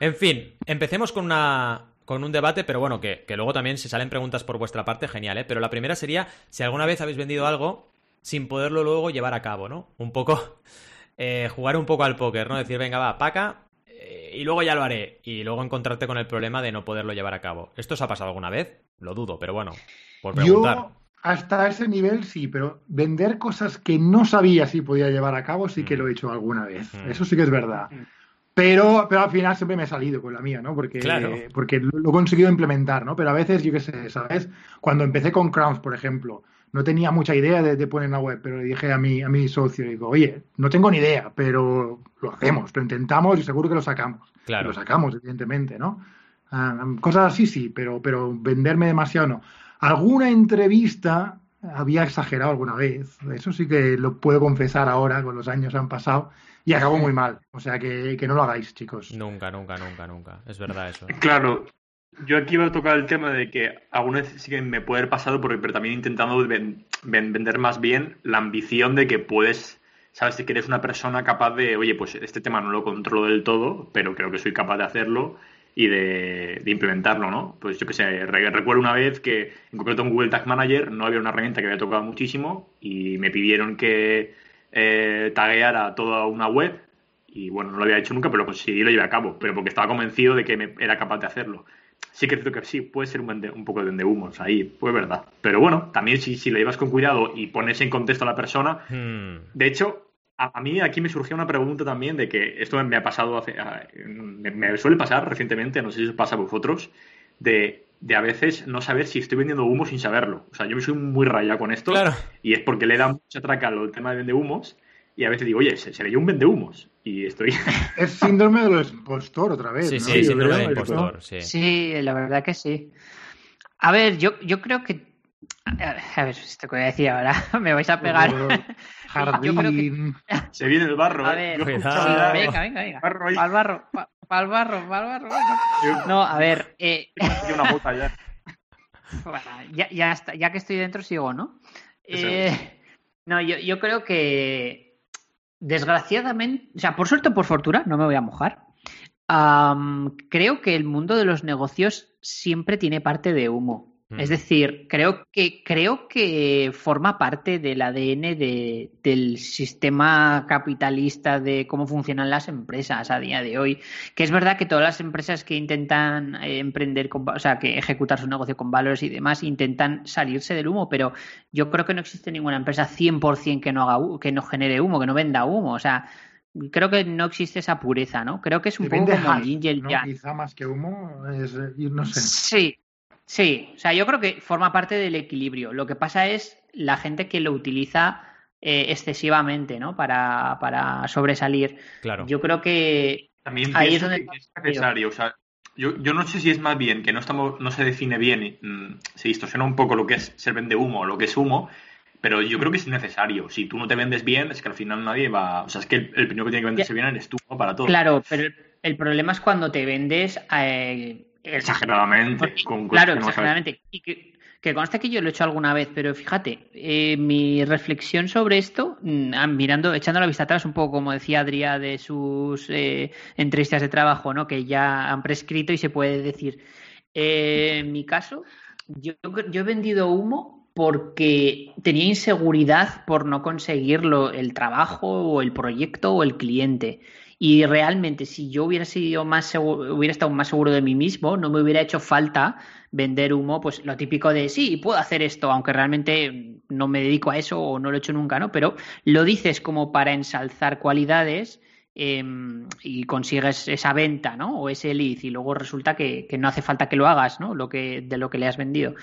En fin, empecemos con una con un debate, pero bueno, que, que luego también si salen preguntas por vuestra parte, genial, ¿eh? Pero la primera sería si alguna vez habéis vendido algo sin poderlo luego llevar a cabo, ¿no? Un poco, eh, jugar un poco al póker, ¿no? Decir, venga, va, paca, eh, y luego ya lo haré. Y luego encontrarte con el problema de no poderlo llevar a cabo. ¿Esto os ha pasado alguna vez? Lo dudo, pero bueno, por preguntar. Yo hasta ese nivel sí, pero vender cosas que no sabía si podía llevar a cabo sí que Mm. lo he hecho alguna vez. Mm. Eso sí que es verdad. Mm. Pero, pero al final siempre me he salido con la mía, ¿no? Porque, Claro. porque lo lo he conseguido implementar, ¿no? Pero a veces, yo qué sé, ¿sabes? Cuando empecé con Crowns, por ejemplo, no tenía mucha idea de, de poner en la web, pero le dije a mi, a mi socio, digo, oye, no tengo ni idea, pero lo hacemos, lo intentamos y seguro que lo sacamos. Claro. Y lo sacamos, evidentemente, ¿no? Ah, cosas así sí, pero, pero venderme demasiado no. Alguna entrevista había exagerado alguna vez. Eso sí que lo puedo confesar ahora, con los años han pasado, y acabó muy mal. O sea que, que no lo hagáis, chicos. Nunca, nunca, nunca, nunca. Es verdad eso. Claro, yo aquí voy a tocar el tema de que alguna vez sí que me puede haber pasado, porque, pero también intentando ven- ven- vender más bien la ambición de que puedes, sabes, que eres una persona capaz de, oye, pues este tema no lo controlo del todo, pero creo que soy capaz de hacerlo y de, de implementarlo, ¿no? Pues yo qué sé, re- recuerdo una vez que en concreto en Google Tag Manager no había una herramienta que había tocado muchísimo y me pidieron que eh, tagueara toda una web y bueno, no lo había hecho nunca, pero lo conseguí y lo llevé a cabo, pero porque estaba convencido de que me- era capaz de hacerlo. Sí que cierto que sí, puede ser un, vende- un poco de vendehumos ahí, pues verdad. Pero bueno, también si, si lo llevas con cuidado y pones en contexto a la persona, Hmm. de hecho, a, a mí aquí me surgió una pregunta también de que esto me ha pasado hace, me, me suele pasar recientemente, no sé si os pasa a vosotros, de, de a veces no saber si estoy vendiendo humo sin saberlo. O sea, yo me soy muy rayado con esto Claro. y es porque le da mucha traca al tema de vendehumos y a veces digo, oye, se, se leyó un vendehumos y estoy... Es síndrome del impostor otra vez. Sí, ¿no? sí, síndrome creo, de esto. impostor, sí. Sí, la verdad que sí. A ver, yo, yo creo que. A ver, esto que voy a decir ahora, me vais a pegar. Yo creo que- Jardín. se viene el barro, A ¿eh? ver, sí, venga, venga, venga. Barro ahí. Al barro, al barro, al barro. No, a ver, eh, una bota ya. bueno, ya, ya, está, ya que estoy dentro sigo, ¿no? Eh, no, yo, yo creo que desgraciadamente, o sea, por suerte o por fortuna, no me voy a mojar. am, creo que el mundo de los negocios siempre tiene parte de humo. Mm. Es decir, creo que, creo que forma parte del ADN de- del sistema capitalista de cómo funcionan las empresas a día de hoy. Que es verdad que todas las empresas que intentan eh, emprender, con, o sea, que ejecutar su negocio con valores y demás, intentan salirse del humo, pero yo creo que no existe ninguna empresa 100% que no haga que no genere humo, que no venda humo. O sea, creo que no existe esa pureza, ¿no? Creo que es un poco como el ¿no? Quizá más que humo, es, eh, no sé. Sí, sí. O sea, yo creo que forma parte del equilibrio. Lo que pasa es la gente que lo utiliza eh, excesivamente, ¿no? Para, para sobresalir. Claro. Yo creo que También Ahí es donde que es necesario. O sea, yo, yo no sé si es más bien que no estamos, no se define bien, y, mm, se distorsiona un poco lo que es ser vende humo o lo que es humo, pero yo creo que es necesario. Si tú no te vendes bien, es que al final nadie va. O sea, es que el, el primero que tiene que venderse bien eres tú, ¿no? Para todo. Claro, pero el, el problema es cuando te vendes eh, Exageradamente. Con claro, exageradamente. Y que, Que conste que yo lo he hecho alguna vez, pero fíjate, eh, mi reflexión sobre esto, mm, ah, mirando, echando la vista atrás, un poco como decía Adrià de sus eh, entrevistas de trabajo, ¿no? Que ya han prescrito y se puede decir. Eh, en mi caso, yo, yo he vendido humo porque tenía inseguridad por no conseguirlo el trabajo o el proyecto o el cliente. Y realmente, si yo hubiera sido más seguro, hubiera estado más seguro de mí mismo, no me hubiera hecho falta vender humo, pues lo típico de sí, puedo hacer esto, aunque realmente no me dedico a eso o no lo he hecho nunca, ¿no? Pero lo dices como para ensalzar cualidades em, y consigues esa venta, ¿no? O ese lead y luego resulta que, que, no hace falta que lo hagas, ¿no? Lo que, de lo que le has vendido.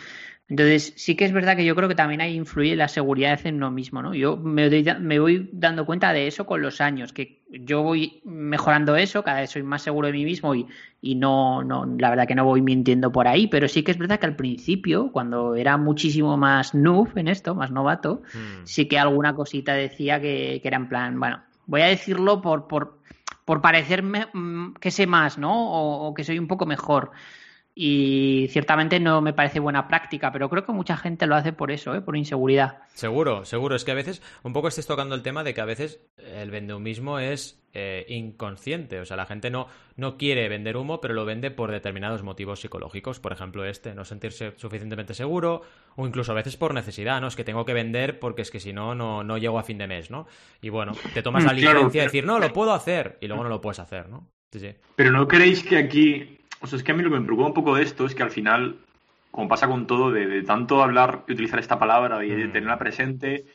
Entonces, sí que es verdad que yo creo que también ahí influye la seguridad en uno mismo, ¿no? Yo me, me, voy dando cuenta de eso con los años, que yo voy mejorando eso, cada vez soy más seguro de mí mismo y, y no, no, la verdad que no voy mintiendo por ahí, pero sí que es verdad que al principio, cuando era muchísimo más noob en esto, más novato, hmm. sí que alguna cosita decía que, que, era en plan, bueno, voy a decirlo por, por, por parecerme mm, que sé más, ¿no? O, o que soy un poco mejor y ciertamente no me parece buena práctica, pero creo que mucha gente lo hace por eso, ¿eh? por inseguridad. Seguro, seguro. Es que a veces, un poco estés tocando el tema de que a veces el vendehumismo es eh, inconsciente. O sea, la gente no, no quiere vender humo, pero lo vende por determinados motivos psicológicos. Por ejemplo, este, no sentirse suficientemente seguro, o incluso a veces por necesidad, ¿no? Es que tengo que vender porque es que si no, no, no llego a fin de mes, ¿no? Y bueno, te tomas la licencia de decir, no, lo puedo hacer, y luego no lo puedes hacer, ¿no? Sí, sí. Pero no creéis que aquí o sea, es que a mí lo que me preocupa un poco de esto es que al final, como pasa con todo, de, tanto hablar y utilizar esta palabra y de mm. tenerla presente,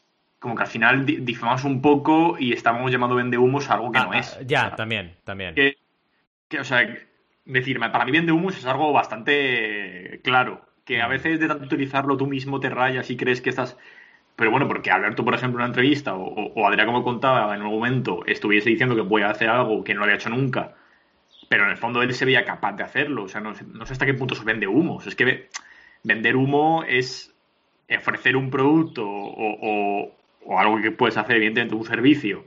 como que al final difamamos un poco y estamos llamando vende humos a algo que no ah, es. Ya, también, también. Que, o sea, decir, para mí vende humos es algo bastante claro. Que a mm. veces de tanto utilizarlo tú mismo te rayas y crees que estás. Pero bueno, porque Alberto, por ejemplo, en una entrevista, o, o Adrián, como contaba en un momento, estuviese diciendo que voy a hacer algo que no había hecho nunca pero en el fondo él se veía capaz de hacerlo. O sea, no, sé hasta qué punto se vende humo. es que vender humo es ofrecer un producto o, algo que puedes hacer, evidentemente, un servicio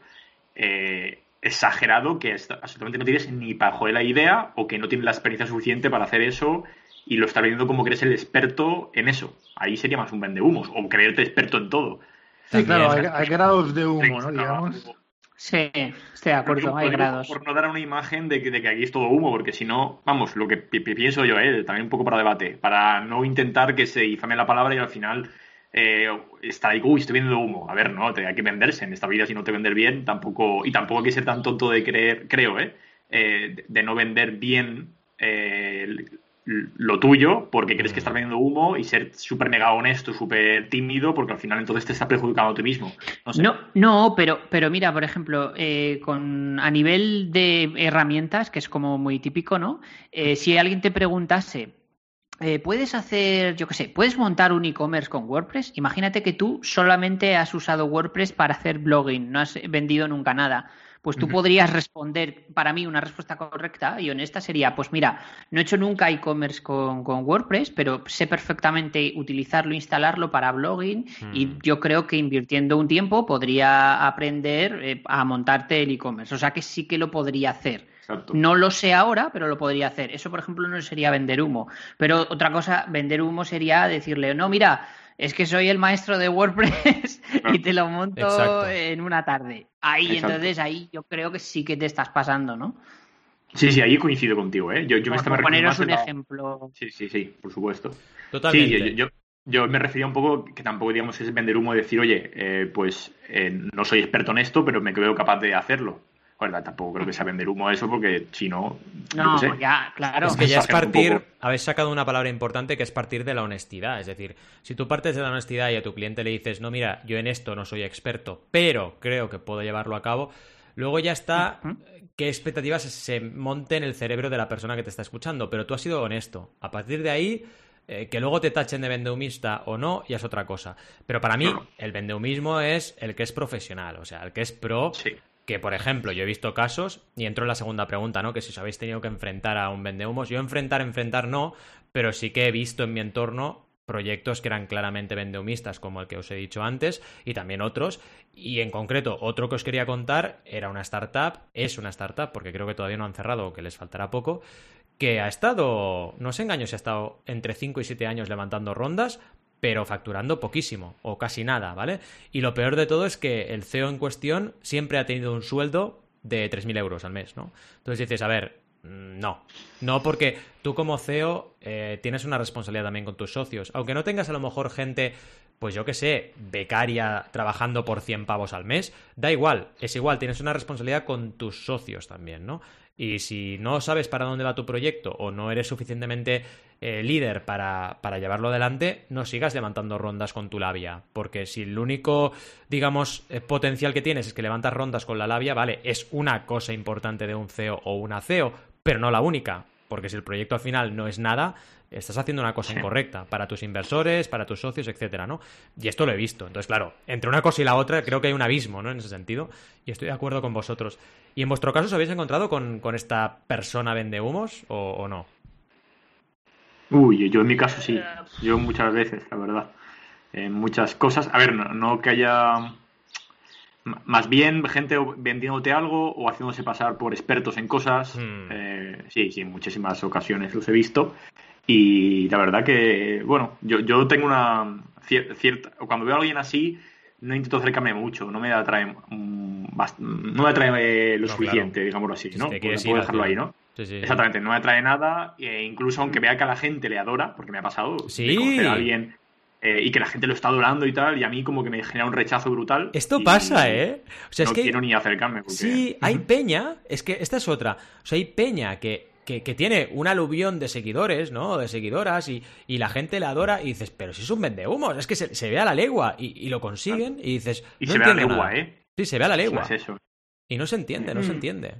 eh, exagerado que absolutamente no tienes ni para joder la idea o que no tienes la experiencia suficiente para hacer eso y lo estás vendiendo como que eres el experto en eso. Ahí sería más un vende humos o creerte experto en todo. Sí, claro, hay, grados de humo, ¿no? Digamos. Sí, estoy de acuerdo, hay grados. Por no dar una imagen de que, de que, aquí es todo humo, porque si no, vamos, lo que pienso yo, eh, también un poco para debate, para no intentar que se infame la palabra y al final eh, está ahí, uy, estoy vendiendo humo. A ver, no, te, hay que venderse en esta vida, si no te vender bien, tampoco, y tampoco hay que ser tan tonto de creer, creo, eh, eh de no vender bien eh, lo tuyo porque crees que estás vendiendo humo y ser súper mega honesto, súper tímido, porque al final entonces te estás perjudicando a ti mismo. No, no, pero, pero mira, por ejemplo, eh, con, a nivel de herramientas, que es como muy típico, ¿no? Eh, si alguien te preguntase, eh, ¿puedes hacer, yo qué sé, puedes montar un e-commerce con WordPress? Imagínate que tú solamente has usado WordPress para hacer blogging, no has vendido nunca nada pues tú podrías responder, para mí una respuesta correcta y honesta sería, pues mira, no he hecho nunca e-commerce con, WordPress, pero sé perfectamente utilizarlo, instalarlo para blogging y mm. yo creo que invirtiendo un tiempo podría aprender eh, a montarte el e-commerce. O sea que sí que lo podría hacer. No lo sé ahora, pero lo podría hacer. Eso, por ejemplo, no sería vender humo. Pero otra cosa, vender humo sería decirle, no, mira, es que soy el maestro de WordPress y te lo monto en una tarde. Ahí, entonces, ahí yo creo que sí que te estás pasando, ¿no? Sí, sí, ahí coincido contigo, ¿eh? Yo, yo me estaba poneros un ejemplo. Sí, sí, sí, por supuesto. Totalmente. Sí, yo, yo, me refería un poco que tampoco, digamos, es vender humo y decir, oye, eh, pues eh, no soy experto en esto, pero me creo capaz de hacerlo. Bueno, tampoco creo que sea vender humo eso, porque si no. No, ya, claro. Es que ya es partir. Habéis sacado una palabra importante que es partir de la honestidad. Es decir, si tú partes de la honestidad y a tu cliente le dices, no, mira, yo en esto no soy experto, pero creo que puedo llevarlo a cabo, luego ya está qué expectativas se monte en el cerebro de la persona que te está escuchando. Pero tú has sido honesto. A partir de ahí. Eh, que luego te tachen de vendehumista o no, ya es otra cosa. Pero para mí, el vendehumismo es el que es profesional, o sea, el que es pro, sí que, por ejemplo, yo he visto casos, y entro en la segunda pregunta, ¿no? Que si os habéis tenido que enfrentar a un vendehumos. Yo enfrentar, enfrentar no, pero sí que he visto en mi entorno proyectos que eran claramente vendehumistas, como el que os he dicho antes, y también otros. Y en concreto, otro que os quería contar era una startup, es una startup, porque creo que todavía no han cerrado o que les faltará poco, que ha estado, no os engaño, se ha estado entre 5 y 7 años levantando rondas, pero facturando poquísimo o casi nada, ¿vale? Y lo peor de todo es que el CEO en cuestión siempre ha tenido un sueldo de 3.000 euros al mes, ¿no? Entonces dices, a ver, mm, no, no porque tú como CEO eh, tienes una responsabilidad también con tus socios, aunque no tengas a lo mejor gente, pues yo qué sé, becaria trabajando por 100 pavos al mes, da igual, es igual, tienes una responsabilidad con tus socios también, ¿no? Y si no sabes para dónde va tu proyecto o no eres suficientemente eh, líder para, para, llevarlo adelante, no sigas levantando rondas con tu labia. Porque si el único, digamos, eh, potencial que tienes es que levantas rondas con la labia, vale, es una cosa importante de un CEO o una CEO, pero no la única. Porque si el proyecto al final no es nada, estás haciendo una cosa incorrecta para tus inversores, para tus socios, etcétera, ¿no? Y esto lo he visto. Entonces, claro, entre una cosa y la otra creo que hay un abismo, ¿no? En ese sentido. Y estoy de acuerdo con vosotros. ¿Y en vuestro caso os habéis encontrado con, con esta persona vende humos o, o, no? Uy, yo en mi caso sí. Yo muchas veces, la verdad. En muchas cosas. A ver, no, no que haya más bien gente vendiéndote algo o haciéndose pasar por expertos en cosas. Hmm. Eh, sí, sí, en muchísimas ocasiones los he visto. Y la verdad que, bueno, yo, yo tengo una cierta... Cuando veo a alguien así, no intento acercarme mucho, no me atrae, no me atrae lo suficiente, digámoslo así, ¿no? puedo dejarlo ahí, ¿no? Sí, sí, Exactamente, no me atrae nada, e incluso aunque vea que a la gente le adora, porque me ha pasado, sí. conocer a alguien eh, y que la gente lo está adorando y tal, y a mí como que me genera un rechazo brutal. Esto pasa, ¿eh? O sea, no es que quiero ni acercarme. Porque... Sí, hay peña, es que esta es otra. O sea, hay peña que que, tiene un aluvión de seguidores, ¿no? De seguidoras y, y, la gente le adora y dices, pero si es un vendehumos, es que se, se ve a la legua y, y lo consiguen y dices, y se ve a la legua, ¿eh? Sí, se ve a la legua. es eso. Y no se entiende, no se entiende.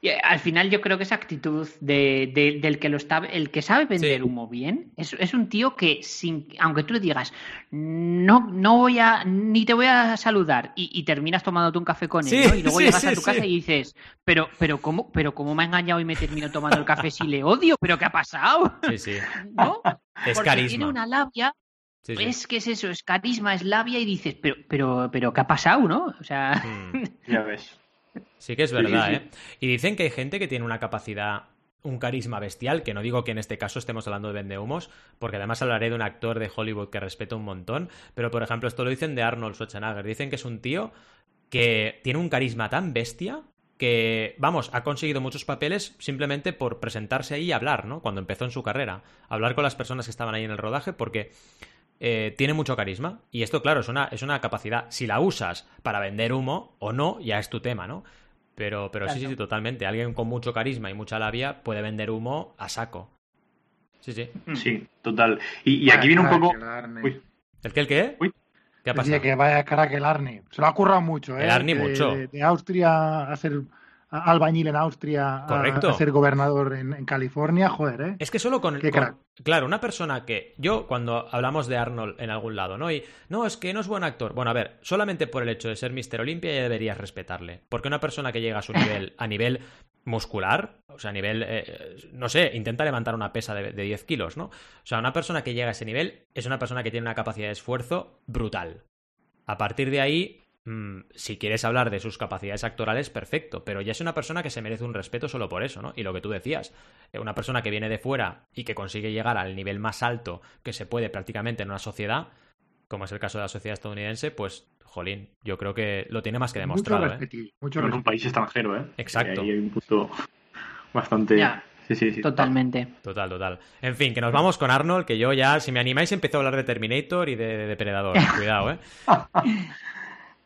Y eh, al final yo creo que esa actitud de, de, del que lo está, el que sabe vender Sí. humo bien, es, es un tío que sin, aunque tú le digas, no, no voy a, ni te voy a saludar, y, y terminas tomándote un café con él, Sí, ¿no? Y luego sí, llegas sí, a tu casa y dices, pero, pero cómo, pero cómo me ha engañado y me termino tomando el café si le odio, pero qué ha pasado, Sí, sí. ¿no? Es Porque carisma. tiene una labia, Sí, sí. es que es eso, es carisma, es labia y dices, pero, pero, pero qué ha pasado, ¿no? O sea, Mm. Ya ves. Sí que es verdad. ¿eh? Y dicen que hay gente que tiene una capacidad, un carisma bestial, que no digo que en este caso estemos hablando de vendehumos, porque además hablaré de un actor de Hollywood que respeto un montón, pero por ejemplo esto lo dicen de Arnold Schwarzenegger, dicen que es un tío que tiene un carisma tan bestia que, vamos, ha conseguido muchos papeles simplemente por presentarse ahí y hablar, ¿no? Cuando empezó en su carrera, hablar con las personas que estaban ahí en el rodaje, porque eh, tiene mucho carisma. Y esto, claro, es una, es una capacidad. Si la usas para vender humo o no, ya es tu tema, ¿no? Pero, pero sí, sí, Claro. sí, totalmente. Alguien con mucho carisma y mucha labia puede vender humo a saco. Sí, sí. Sí, total. Y, y aquí viene un poco. Uy, ¿El qué, el qué? Uy. ¿Qué ha Decía pasado? que vaya cara que el Arne. Se lo ha currado mucho, ¿eh? El Arne mucho. De, de Austria a ser a- albañil en Austria Correcto. a, ser gobernador en, en California, joder, ¿eh? Es que solo con, Qué con-. Claro, una persona que. Yo, cuando hablamos de Arnold en algún lado, ¿no? Y. No, es que no es buen actor. Bueno, a ver, solamente por el hecho de ser Mister Olimpia ya deberías respetarle. Porque una persona que llega a su nivel, a nivel muscular, o sea, a nivel. eh, no sé, intenta levantar una pesa de, de 10 kilos, ¿no? O sea, una persona que llega a ese nivel es una persona que tiene una capacidad de esfuerzo brutal. A partir de ahí, si quieres hablar de sus capacidades actorales, perfecto, pero ya es una persona que se merece un respeto solo por eso, ¿no? Y lo que tú decías, eh, una persona que viene de fuera y que consigue llegar al nivel más alto que se puede prácticamente en una sociedad, como es el caso de la sociedad estadounidense, pues, jolín, yo creo que lo tiene más que demostrado, mucho ¿eh? mucho en un país extranjero, ¿eh? Exacto. Ahí hay un punto bastante. Ya. Sí, sí, sí. totalmente. Total, total. En fin, que nos vamos con Arnold, que yo ya, si me animáis, empiezo a hablar de Terminator y de, de Depredador. Cuidado, ¿eh?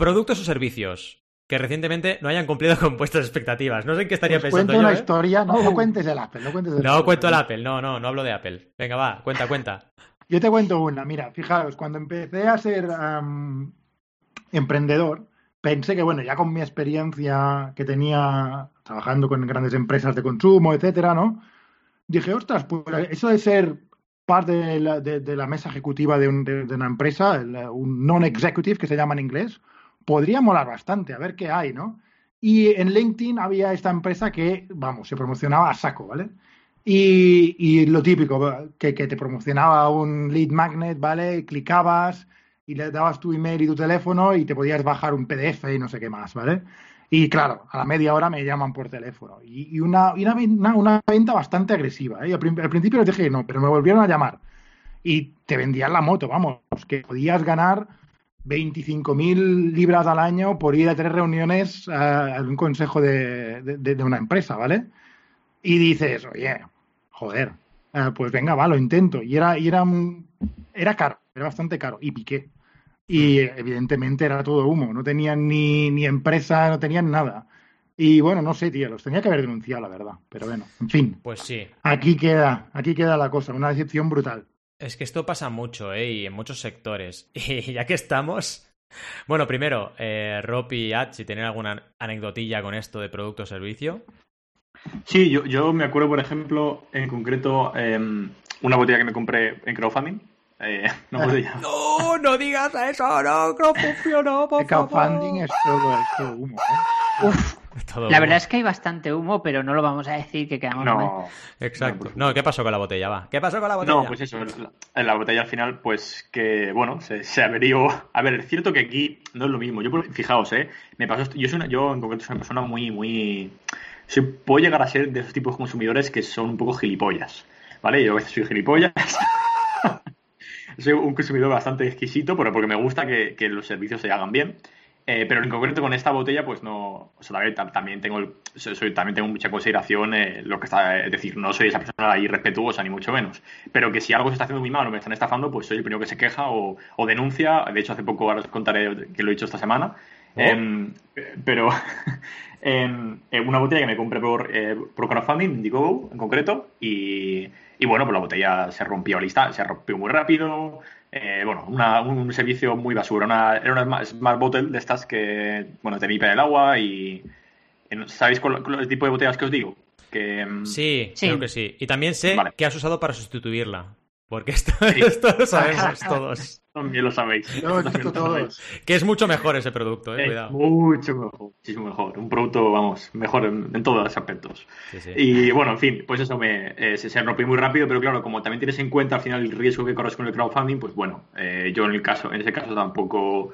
Productos o servicios que recientemente no hayan cumplido con vuestras expectativas. No sé en qué estaría Os pensando cuento yo, una ¿eh? historia, no, no cuentes el Apple, no cuentes el No Apple. cuento el Apple, no, no, no hablo de Apple. Venga, va, cuenta, cuenta. Yo te cuento una, mira, fijaros, cuando empecé a ser emprendedor, pensé que, bueno, ya con mi experiencia que tenía trabajando con grandes empresas de consumo, etcétera, ¿no? Dije, ostras, pues eso de ser parte de la, de- de la mesa ejecutiva de, un- de- de una empresa, el- un non-executive que se llama en inglés, podría molar bastante, a ver qué hay, ¿no? Y en LinkedIn había esta empresa que, vamos, se promocionaba a saco, ¿vale? Y, y lo típico, que, que te promocionaba un lead magnet, ¿vale? Clicabas y le dabas tu email y tu teléfono y te podías bajar un PDF y no sé qué más, ¿vale? Y claro, a la media hora me llaman por teléfono. Y, y una, y una, una- venta bastante agresiva. ¿eh? Al, al principio les dije no, pero me volvieron a llamar. y te vendían la moto, vamos, que podías ganar 25.000 libras al año por ir a tres reuniones a, un consejo de, de, una empresa, ¿vale? Y dices, oye, joder, eh, pues venga, va, lo intento. Y era, y era, era caro, era bastante caro, y piqué. Y evidentemente era todo humo, no tenían ni, ni empresa, no tenían nada. Y bueno, no sé, tío, los tenía que haber denunciado, la verdad. Pero bueno, en fin. Pues sí. Aquí queda, aquí queda la cosa, una decepción brutal. Es que esto pasa mucho, ¿eh? Y en muchos sectores. Y ya que estamos. Bueno, primero, eh, Rob y Ad, si tienen alguna anecdotilla con esto de producto o servicio. Sí, yo, yo me acuerdo, por ejemplo, en concreto, em, una botella que me compré en crowdfunding. Eh, no, no, no digas eso, no, no funcionó, por Crowdfunding es todo esto humo, ¿eh? Uf, la verdad es que hay bastante humo, pero no lo vamos a decir que quedamos no, Exacto. No, ¿qué pasó con la botella? Va. ¿Qué pasó con la botella? No, pues eso, en la botella al final, pues que, bueno, se, se averió. A ver, es cierto que aquí no es lo mismo. Yo, fijaos, ¿eh? Me pasó Yo, soy una, yo en concreto soy una persona muy, muy. puedo llegar a ser de esos tipos de consumidores que son un poco gilipollas. ¿Vale? Yo a veces soy gilipollas. soy un consumidor bastante exquisito, pero porque me gusta que, que los servicios se hagan bien. Eh, pero en concreto con esta botella, pues no. O sea, también tengo, soy, también tengo mucha consideración eh, lo que está. Es decir, no soy esa persona irrespetuosa, ni mucho menos. Pero que si algo se está haciendo muy mal o me están estafando, pues soy el primero que se queja o, denuncia. De hecho, hace poco, ahora os contaré que lo he hecho esta semana. Oh. Em, pero em, una botella que me compré por, eh, por crowdfunding, Indiegogo en concreto, y, y bueno, pues la botella se rompió lista, se rompió muy rápido. Eh, bueno, un servicio muy basura. Una, era una Smart Bottle de estas que, bueno, te limpia el agua y... ¿Sabéis cuál, el tipo de botellas que os digo? Que, mm, sí, creo que sí. Y también sé que has usado para sustituirla. Porque esto, esto lo sabemos todos. También lo sabéis. Que es mucho mejor ese producto, eh, cuidado. Mucho mejor, muchísimo mejor. Un producto, vamos, mejor en, todos los aspectos. Y bueno, en fin, pues eso me, eh, se, rompió muy rápido, pero claro, como también tienes en cuenta al final el riesgo que corres con el crowdfunding, pues bueno, eh, yo en el caso, en ese caso tampoco.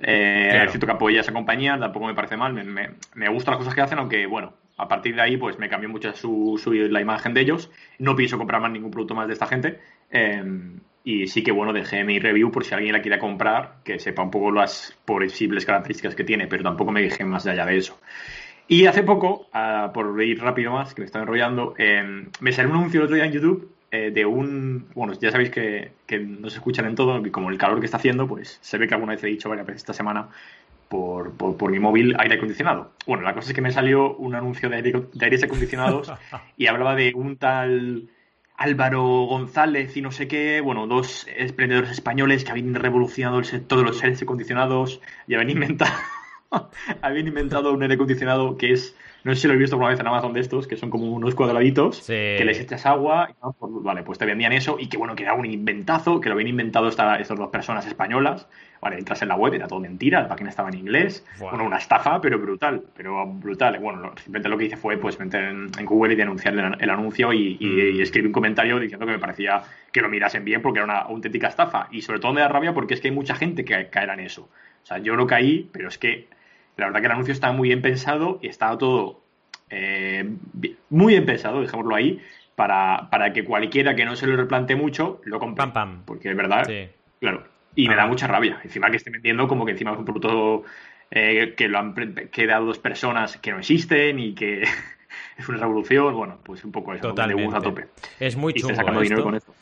Eh, claro. cierto que apoya a esa compañía, tampoco me parece mal, me, me, me gustan las cosas que hacen, aunque bueno, a partir de ahí, pues me cambió mucho su, la imagen de ellos. No pienso comprar más ningún producto más de esta gente. Em, y sí que, bueno, dejé mi review por si alguien la quiere comprar, que sepa un poco las posibles características que tiene, pero tampoco me dejé más allá de eso. Y hace poco, ah, por ir rápido más, que me estaba enrollando, em, me salió un anuncio el otro día en YouTube eh, de un. Bueno, ya sabéis que, que no se escuchan en todo, y como el calor que está haciendo, pues se ve que alguna vez he dicho varias veces esta semana por, por, mi móvil aire acondicionado. Bueno, la cosa es que me salió un anuncio de, aire, aires acondicionados y hablaba de un tal Álvaro González y no sé qué, bueno, dos emprendedores españoles que habían revolucionado el sector de los aires acondicionados y habían inventado, habían inventado un aire acondicionado que es no sé si lo he visto alguna vez en Amazon de estos, que son como unos cuadraditos, que les echas agua, y, pues, vale, pues te vendían eso, y que bueno, que era un inventazo, que lo habían inventado estas dos personas españolas. Vale, entras en la web, era todo mentira, la página estaba en inglés. Bueno, una estafa, pero brutal, pero brutal. Bueno, simplemente lo que hice fue pues meter en, Google y denunciar el, anuncio y, y, mm. escribir un comentario diciendo que me parecía que lo mirasen bien porque era una auténtica estafa. Y sobre todo me da rabia porque es que hay mucha gente que caerá en eso. O sea, yo no caí, pero es que la verdad que el anuncio estaba muy bien pensado y estaba todo eh, muy bien pensado, dejémoslo ahí, para, para, que cualquiera que no se lo replante mucho lo compre. Porque es verdad, claro. Y me da mucha rabia. Encima que esté vendiendo como que encima es un producto eh, que lo han quedado dos personas que no existen y que es una revolución. Bueno, pues un poco eso. Totalmente. a tope. Es muy chungo esto.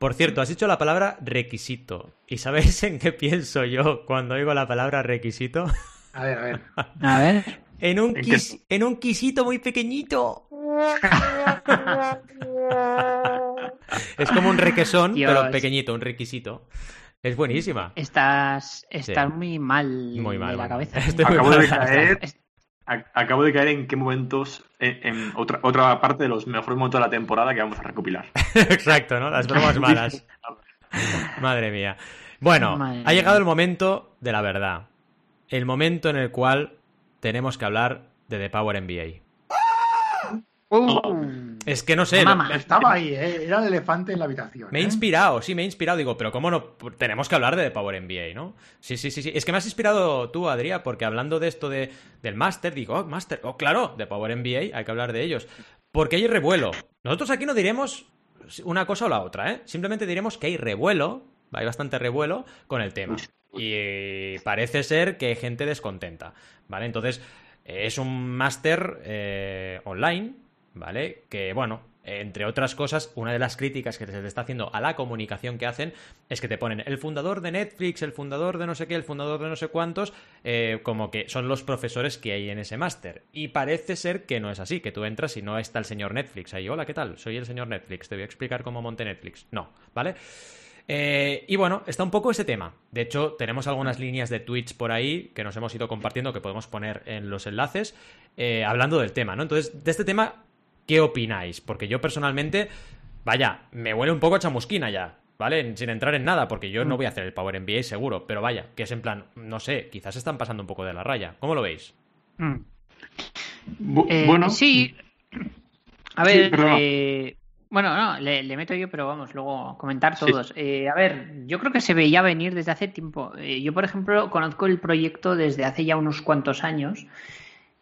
Por cierto, has dicho la palabra requisito. ¿Y sabéis en qué pienso yo cuando oigo la palabra requisito? A ver, a ver. A ver. En un, ¿En, un quisito muy pequeñito. es como un requesón, pero pequeñito, un requisito. Es buenísima. Estás, estás muy mal muy mal, de la cabeza. Acabo de caer. Acabo de caer en qué momentos, en, otra, otra parte de los mejores momentos de la temporada que vamos a recopilar. Exacto, ¿no? Las bromas malas. Madre mía. Bueno, ha llegado el momento de la verdad el momento en el cual tenemos que hablar de The Power NBA. Uh. Es que no sé. Estaba ahí, ¿eh? era el elefante en la habitación. Me he ¿eh? inspirado, sí, me he inspirado. Digo, pero ¿cómo no? Tenemos que hablar de The Power NBA, ¿no? Sí, sí, sí, sí. Es que me has inspirado tú, Adrián, porque hablando de esto de, del Master, digo, oh, Master, oh, claro, de Power NBA, hay que hablar de ellos. Porque hay revuelo. Nosotros aquí no diremos una cosa o la otra, ¿eh? Simplemente diremos que hay revuelo, hay bastante revuelo con el tema. Y parece ser que hay gente descontenta, ¿vale? Entonces, es un máster eh, online, ¿vale? Que, bueno, entre otras cosas, una de las críticas que se está haciendo a la comunicación que hacen es que te ponen el fundador de Netflix, el fundador de no sé qué, el fundador de no sé cuántos, eh, como que son los profesores que hay en ese máster. Y parece ser que no es así, que tú entras y no está el señor Netflix ahí, hola, ¿qué tal? Soy el señor Netflix, te voy a explicar cómo monte Netflix. No, ¿vale? Eh, y bueno, está un poco ese tema. De hecho, tenemos algunas líneas de Twitch por ahí que nos hemos ido compartiendo que podemos poner en los enlaces eh, hablando del tema, ¿no? Entonces, de este tema ¿Qué opináis? Porque yo personalmente, vaya, me huele un poco a chamusquina ya, ¿vale? Sin entrar en nada, porque yo no voy a hacer el Power MBA seguro, pero vaya, que es en plan, no sé, quizás están pasando un poco de la raya. ¿Cómo lo veis? Mm. Eh, bueno. Sí. A ver, eh, bueno, no, le, meto yo, pero vamos, luego comentar todos. Eh, a ver, yo creo que se veía venir desde hace tiempo. yo, por ejemplo, conozco el proyecto desde hace ya unos cuantos años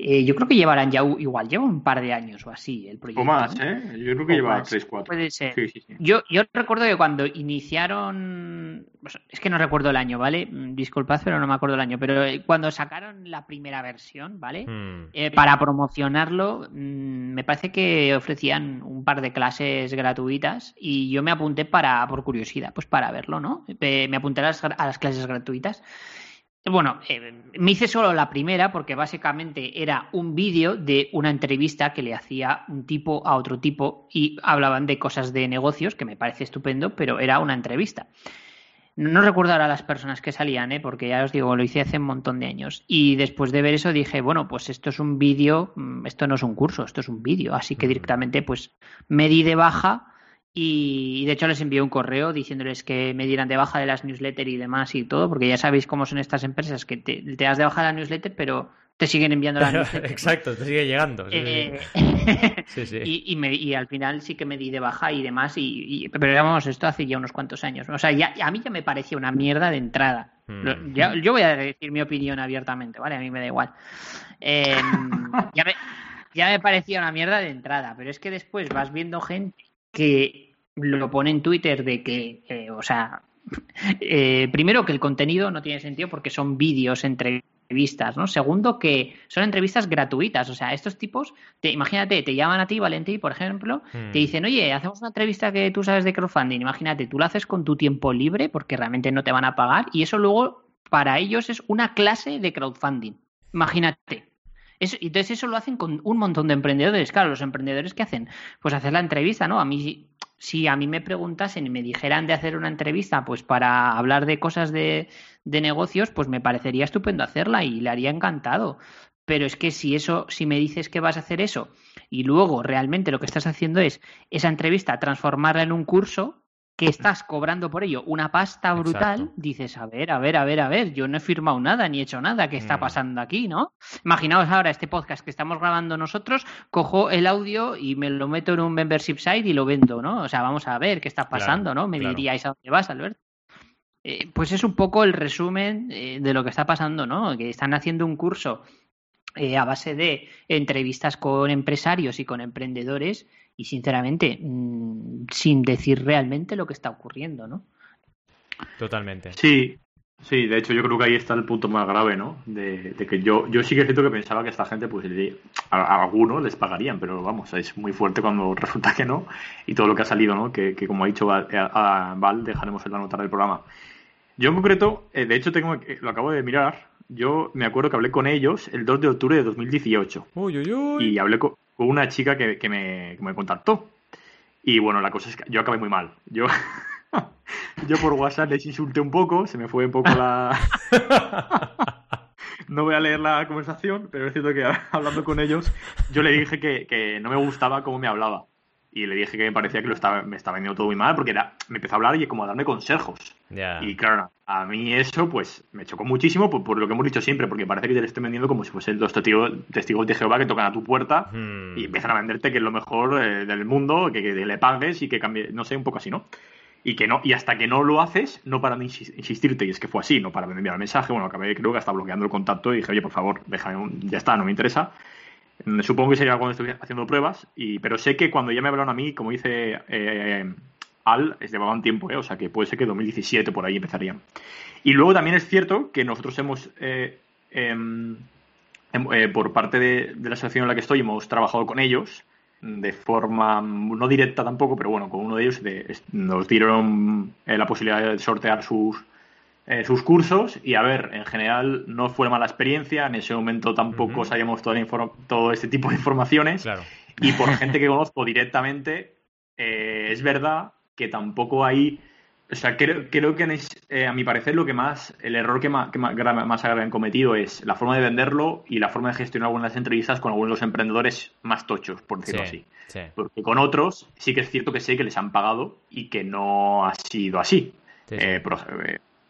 eh, yo creo que llevarán ya igual, lleva un par de años o así el proyecto. O más, ¿eh? Yo creo que lleva tres, cuatro. Puede ser. Yo, yo recuerdo que cuando iniciaron, pues, es que no recuerdo el año, ¿vale? Mm, disculpad, pero no me acuerdo el año, pero eh, cuando sacaron la primera versión, ¿vale? Hmm. Eh, para promocionarlo, mm, me parece que ofrecían un par de clases gratuitas y yo me apunté para, por curiosidad, pues para verlo, ¿no? Me apunté a las clases gratuitas. Bueno, eh, me hice solo la primera porque básicamente era un vídeo de una entrevista que le hacía un tipo a otro tipo y hablaban de cosas de negocios, que me parece estupendo, pero era una entrevista. No recuerdo ahora las personas que salían, ¿eh? porque ya os digo, lo hice hace un montón de años. Y después de ver eso dije, bueno, pues esto es un vídeo, mm, esto no es un curso, esto es un vídeo. Así que directamente pues me di de baja y de hecho les envié un correo diciéndoles que me dieran de baja de las newsletters y demás y todo, porque ya sabéis cómo son estas empresas, que te, das de baja de la newsletter, pero te siguen enviando la newsletter. Exacto, te sigue llegando. Eh, y, y, y, al final sí que me di de baja y demás, y, pero vamos, esto hace ya unos cuantos años. O sea, ya, a mí ya me parecía una mierda de entrada. Mm. yo voy a decir mi opinión abiertamente, ¿vale? A mí me da igual. Em, ya, me, ya me parecía una mierda de entrada, pero es que después vas viendo gente que lo pone en Twitter de que, eh, o sea, eh, primero que el contenido no tiene sentido porque son vídeos, entrevistas, ¿no? Segundo que son entrevistas gratuitas, o sea, estos tipos, te, imagínate, te llaman a ti, Valentín, por ejemplo, te hmm. dicen, oye, hacemos una entrevista que tú sabes de crowdfunding, imagínate, tú la haces con tu tiempo libre porque realmente no te van a pagar y eso luego para ellos es una clase de crowdfunding, imagínate. Eso, entonces eso lo hacen con un montón de emprendedores. Claro, los emprendedores que hacen, pues hacer la entrevista, ¿no? A mí si a mí me preguntasen y me dijeran de hacer una entrevista pues para hablar de cosas de, de, negocios, pues me parecería estupendo hacerla y le haría encantado. Pero es que si eso, si me dices que vas a hacer eso y luego realmente lo que estás haciendo es esa entrevista transformarla en un curso, que estás cobrando por ello una pasta brutal, dices, a ver, a ver, a ver, a ver, yo no he firmado nada ni he hecho nada, ¿qué está mm. pasando aquí, no? Imaginaos ahora este podcast que estamos grabando nosotros, cojo el audio y me lo meto en un membership site y lo vendo, ¿no? O sea, vamos a ver qué está pasando, ¿no? Me diríais a dónde vas, Alberto. Eh, pues es un poco el resumen eh, de lo que está pasando, ¿no? Que están haciendo un curso eh, a base de entrevistas con empresarios y con emprendedores y sinceramente mm, sin decir realmente lo que está ocurriendo, ¿no? Totalmente. Sí, sí, de hecho yo creo que ahí está el punto más grave, ¿no? De, que yo, yo sí que siento que pensaba que esta gente, pues a, algunos les pagarían, pero vamos, es muy fuerte cuando resulta que no y todo lo que ha salido, ¿no? Que, como ha dicho Val, Val, dejaremos en la nota del programa. Yo en concreto, eh, de hecho tengo, lo acabo de mirar, yo me acuerdo que hablé con ellos el 2 de octubre de 2018. Uy, uy, uy. Y hablé con, una chica que, que, me, me, contactó. Y bueno, la cosa es que yo acabé muy mal. Yo, yo por WhatsApp les insulté un poco, se me fue un poco la... no voy a leer la conversación, pero es cierto que hablando con ellos, yo le dije que, que no me gustaba cómo me hablaba y le dije que me parecía que lo estaba, me estaba vendiendo todo muy mal porque era, me empezó a hablar y como a darme consejos. Y claro, a mí eso pues me chocó muchísimo por, lo que hemos dicho siempre, porque parece que te lo estoy vendiendo como si fuesen los testigos, testigos de Jehová que tocan a tu puerta hmm. y empiezan a venderte que es lo mejor eh, del mundo, que, le pagues y que cambie, no sé, un poco así, ¿no? Y que no, y hasta que no lo haces, no para de insistirte, y es que fue así, no para de enviar el mensaje, bueno, acabé creo que hasta bloqueando el contacto y dije, oye, por favor, déjame, ya está, no me interesa. Supongo que sería cuando estuviera haciendo pruebas, y, pero sé que cuando ya me hablaron a mí, como dice eh, Al, llevaban tiempo, ¿eh? o sea que puede ser que 2017 por ahí empezarían. Y luego también es cierto que nosotros hemos, eh, em, em, eh, por parte de, la asociación en la que estoy, hemos trabajado con ellos de forma no directa tampoco, pero bueno, con uno de ellos nos dieron la posibilidad de sortear sus, eh, sus cursos y a ver, en general no fue mala experiencia, en ese momento tampoco sabíamos todo, todo, este tipo de informaciones. Y por gente que conozco directamente, eh, es verdad que tampoco hay, o sea, creo, creo que eh, a mi parecer lo que más, el error que más, que más, más han cometido es la forma de venderlo y la forma de gestionar algunas entrevistas con algunos de los emprendedores más tochos, por decirlo así. Porque con otros sí que es cierto que sé que les han pagado y que no ha sido así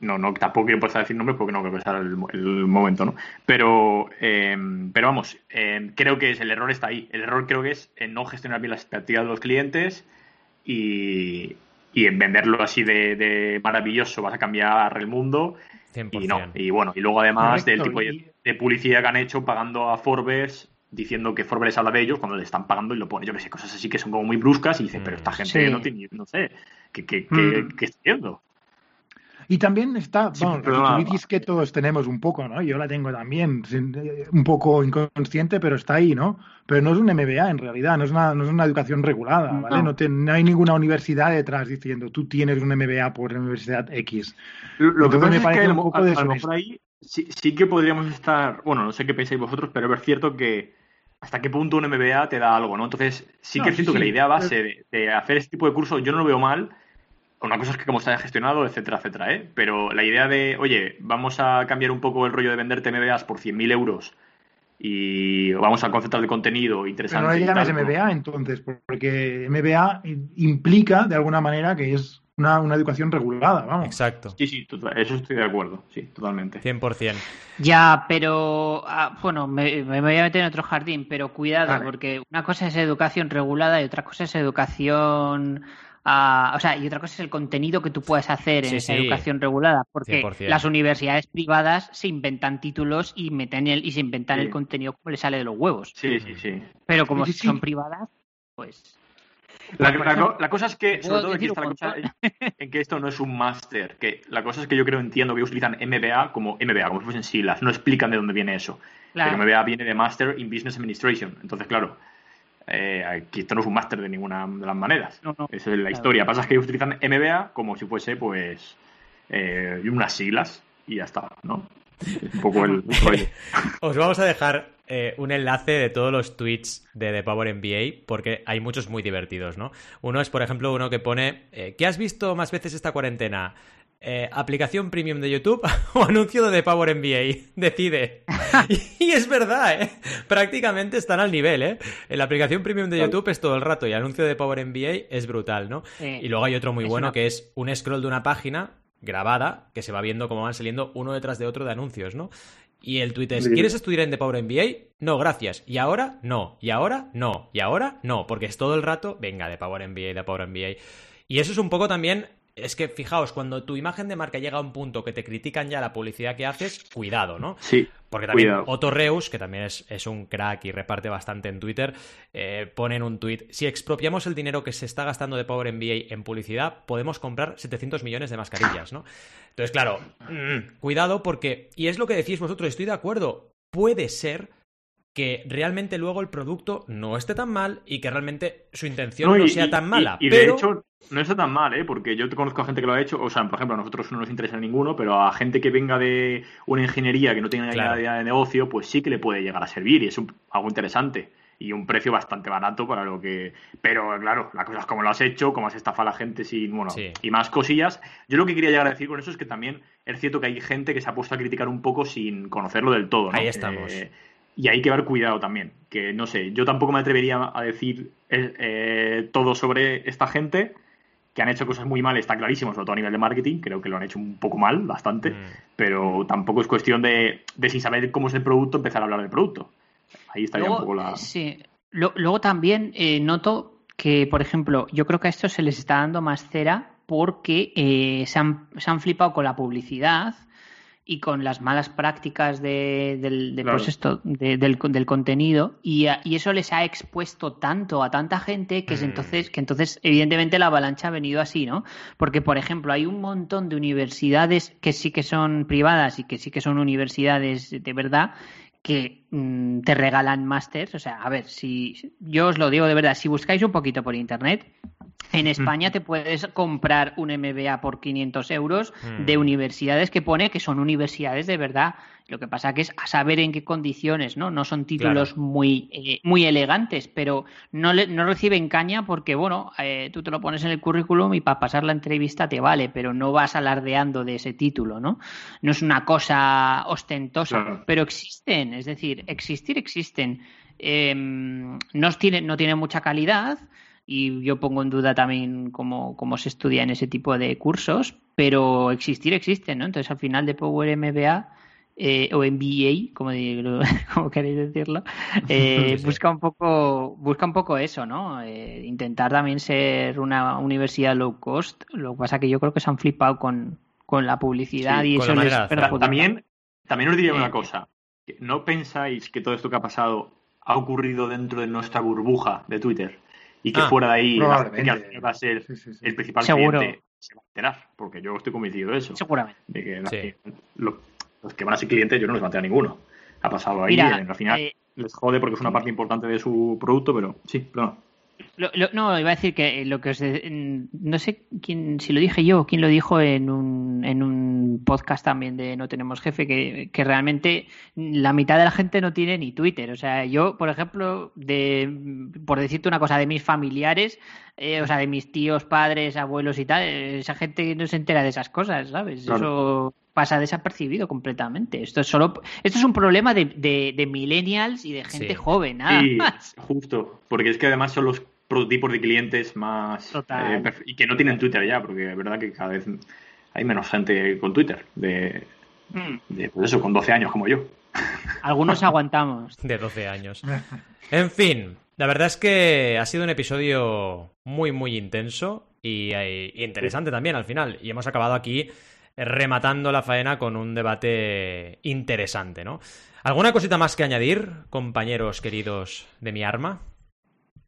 no, no, tampoco quiero empezar a decir nombres porque no creo que sea el, momento, ¿no? Pero, em, pero vamos, em, creo que es, el error está ahí. El error creo que es en no gestionar bien las expectativas de los clientes y, en venderlo así de, maravilloso, vas a cambiar el mundo. Y no. Y bueno, y luego además del tipo de, publicidad que han hecho pagando a Forbes diciendo que Forbes habla de ellos cuando le están pagando y lo pone, yo que sé, cosas así que son como muy bruscas y dice, pero esta mm. gente no tiene, no sé, ¿qué, qué, mm. qué, está haciendo? Y también está, bueno, la que todos tenemos un poco, ¿no? Yo la tengo también, eh, un poco inconsciente, pero está ahí, ¿no? Pero no es un MBA en realidad, no es una, no es una educación regulada, ¿vale? No, no, hay ninguna universidad detrás diciendo tú tienes un MBA por la Universidad X. Lo, que pasa es que a, lo mejor ahí sí, sí que podríamos estar, bueno, no sé qué pensáis vosotros, pero es cierto que hasta qué punto un MBA te da algo, ¿no? Entonces, sí que es cierto que la idea base de, de, hacer este tipo de cursos yo no lo veo mal, una cosa es que cómo se haya gestionado, etcétera, etcétera, ¿eh? Pero la idea de, oye, vamos a cambiar un poco el rollo de venderte MBAs por 100.000 euros y vamos a concentrar el contenido interesante. Pero no le llamas MBA entonces, porque MBA implica de alguna manera que es una, educación regulada, vamos. Exacto. Sí, sí, eso estoy de acuerdo, sí, totalmente. 100%. Ya, pero, ah, bueno, me, voy a meter en otro jardín, pero cuidado, porque una cosa es educación regulada y otra cosa es educación o sea, y otra cosa es el contenido que tú puedes hacer en esa educación regulada, porque las universidades privadas se inventan títulos y meten el, y se inventan el contenido como le sale de los huevos. Sí, sí, sí. Pero como son privadas, pues. La, cosa es que, sobre todo, aquí está la cosa en que esto no es un máster. Que la cosa es que yo creo, entiendo que utilizan MBA como MBA, como si fuesen siglas. No explican de dónde viene eso. Pero MBA viene de Master in Business Administration. Entonces, claro, eh, aquí esto no es un máster de ninguna de las maneras. Esa es la historia. Pasa es que ellos utilizan MBA como si fuese, pues, eh, unas siglas y ya está, ¿no? un poco el, Os vamos a dejar eh, un enlace de todos los tweets de The Power MBA, porque hay muchos muy divertidos, ¿no? Uno es, por ejemplo, uno que pone, ¿qué has visto más veces esta cuarentena? Eh, aplicación premium de YouTube o anuncio de Power MBA. Decide. y, es verdad, ¿eh? Prácticamente están al nivel, ¿eh? La aplicación premium de YouTube es todo el rato y el anuncio de Power MBA es brutal, ¿no? y luego hay otro muy bueno que es un scroll de una página grabada que se va viendo cómo van saliendo uno detrás de otro de anuncios, ¿no? Y el tweet es, ¿quieres estudiar en The Power MBA? No, gracias. ¿Y ahora? No. ¿Y ahora? No. ¿Y ahora? No. Porque es todo el rato, venga, de Power MBA, de Power MBA. Y eso es un poco también es que fijaos, cuando tu imagen de marca llega a un punto que te critican ya la publicidad que haces, cuidado, ¿no? Sí. Porque también Otto Reus, que también es, un crack y reparte bastante en Twitter, eh, pone en un tweet: Si expropiamos el dinero que se está gastando de Power MBA en publicidad, podemos comprar 700 millones de mascarillas, ¿no? Entonces, claro, mm, cuidado porque, y es lo que decís vosotros, estoy de acuerdo, puede ser que realmente luego el producto no esté tan mal y que realmente su intención no, sea tan mala. Y, de hecho, no está tan mal, ¿eh? porque yo conozco a gente que lo ha hecho, o sea, por ejemplo, a nosotros no nos interesa ninguno, pero a gente que venga de una ingeniería que no tenga claro. idea de negocio, pues sí que le puede llegar a servir y es algo interesante y un precio bastante barato para lo que. Pero claro, la cosa es como lo has hecho, cómo has estafado a la gente sin, bueno, y más cosillas. Yo lo que quería llegar a decir con eso es que también es cierto que hay gente que se ha puesto a criticar un poco sin conocerlo del todo, ¿no? Ahí estamos. Eh, y hay que ver cuidado también, que no sé, yo tampoco me atrevería a decir eh, eh, todo sobre esta gente, que han hecho cosas muy mal, está clarísimo, sobre todo a nivel de marketing, creo que lo han hecho un poco mal, bastante, mm. pero tampoco es cuestión de, de, sin saber cómo es el producto, empezar a hablar del producto. Ahí estaría un poco la... Sí, luego también eh, noto que, por ejemplo, yo creo que a esto se les está dando más cera porque se, han, se han flipado con la publicidad y con las malas prácticas de, del, de, Claro. pues esto, de- del, del contenido y, a- y eso les ha expuesto tanto a tanta gente que es Mm. entonces que entonces evidentemente la avalancha ha venido así, ¿no? Porque por ejemplo hay un montón de universidades que sí que son privadas y que sí que son universidades de verdad que mm, te regalan másters, o sea, a ver, si yo os lo digo de verdad, si buscáis un poquito por internet, en España te puedes comprar un MBA por 500 euros Mm. de universidades que pone que son universidades de verdad. Lo que pasa que es a saber en qué condiciones, ¿no? No son títulos muy, eh, muy elegantes, pero no, le- no reciben caña porque, bueno, eh, tú te lo pones en el currículum y para pasar la entrevista te vale, pero no vas alardeando de ese título, ¿no? No es una cosa ostentosa, Claro. pero existen, es decir, existir existen. Eh, no, tienen, no tienen mucha calidad y yo pongo en duda también cómo, cómo se estudia en ese tipo de cursos, pero existir existen, ¿no? Entonces al final de Power MBA eh, o MBA, como, di- como queréis decirlo, eh, Sí, busca un poco busca un poco eso, ¿no? Eh, intentar también ser una universidad low cost. Lo que pasa que yo creo que se han flipado con, con la publicidad Sí, y eso les. También, también os diría Eh, una cosa. que ¿No pensáis que todo esto que ha pasado ha ocurrido dentro de nuestra burbuja de Twitter? Y que Ah, fuera de ahí la gente probablemente. que al final va a ser Sí, sí, sí. el principal Seguro. cliente se va a enterar. Porque yo estoy convencido de eso. Seguramente. De que la- Sí. que lo- los que van a ser clientes yo no les va a ninguno. Ha pasado ahí. Mira, eh, al final eh, les jode porque es una parte importante de su producto, pero sí, claro. Lo- lo- no, iba a decir que lo que os de- no sé quién, si lo dije yo o quién lo dijo en un, en un podcast también de No Tenemos Jefe, que, que realmente la mitad de la gente no tiene ni Twitter. O sea, yo, por ejemplo, de, por decirte una cosa, de mis familiares, eh, o sea, de mis tíos, padres, abuelos y tal, eh, esa gente no se entera de esas cosas, ¿sabes? Claro. Eso pasa desapercibido completamente. Esto es solo, esto es un problema de, de, de millennials y de gente Sí. joven, nada Sí, más. justo. Porque es que además son los prototipos de clientes más. Total. eh, y que no tienen Twitter ya, porque es verdad que cada vez hay menos gente con Twitter. De, Mm. de pues eso, con 12 años como yo. Algunos aguantamos. de 12 años. En fin, la verdad es que ha sido un episodio muy, muy intenso y, eh, y interesante también al final. Y hemos acabado aquí rematando la faena con un debate interesante, ¿no? ¿Alguna cosita más que añadir, compañeros queridos de mi arma?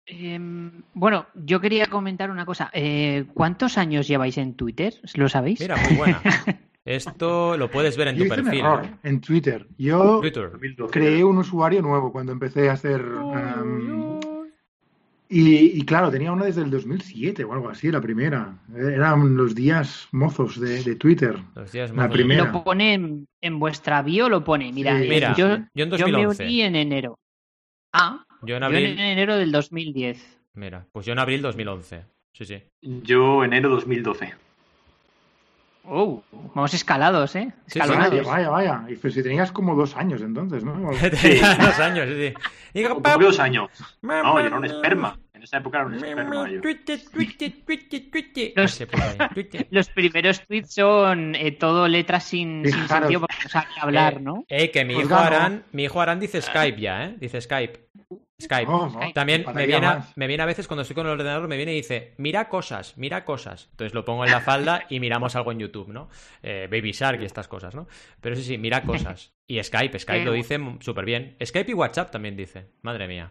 Em, bueno, yo quería comentar una cosa. Eh, ¿Cuántos años lleváis en Twitter? ¿Lo sabéis? Mira, muy buena. Esto lo puedes ver en Yo tu hice un perfil. error ¿eh? en Twitter. Yo Twitter. 2012. creé un usuario nuevo cuando empecé a hacer... um, y, y claro, tenía uno desde el 2007 o algo así, la primera. Eran los días mozos de, de Twitter. Los días La mozos. primera. Lo pone en, en vuestra bio, lo pone. Mira, Sí, eh, Mira, yo, yo en yo me 2011. uní en enero. Ah, Yo en yo abril. en enero del 2010. Mira, pues yo en abril 2011. Sí, sí. Yo enero 2012. Oh, vamos escalados, ¿eh? Sí. Escalonados. Vaya, vaya, vaya. Y pues si tenías como dos años entonces, ¿no? Dos años, sí, sí. Y digo, ¿Cómo que dos años? No, yo era un esperma. En esa época era un esperma. Los- Ese por ahí, Twitter. Los primeros tweets son eh, todo letras sin, sin sentido porque no saben hablar, Eh, ¿no? Eh, que mi Pues hijo. Arán, mi hijo Arán dice Skype ya, ¿eh? Dice Skype. Skype. No, También me viene, a, me viene a veces cuando estoy con el ordenador, me viene y dice, mira cosas, mira cosas. Entonces lo pongo en la falda y miramos algo en YouTube, ¿no? Eh, Baby Shark y estas cosas, ¿no? Pero sí, sí, mira cosas. Y Skype, Skype lo dice súper bien. Skype y WhatsApp también dice. Madre mía.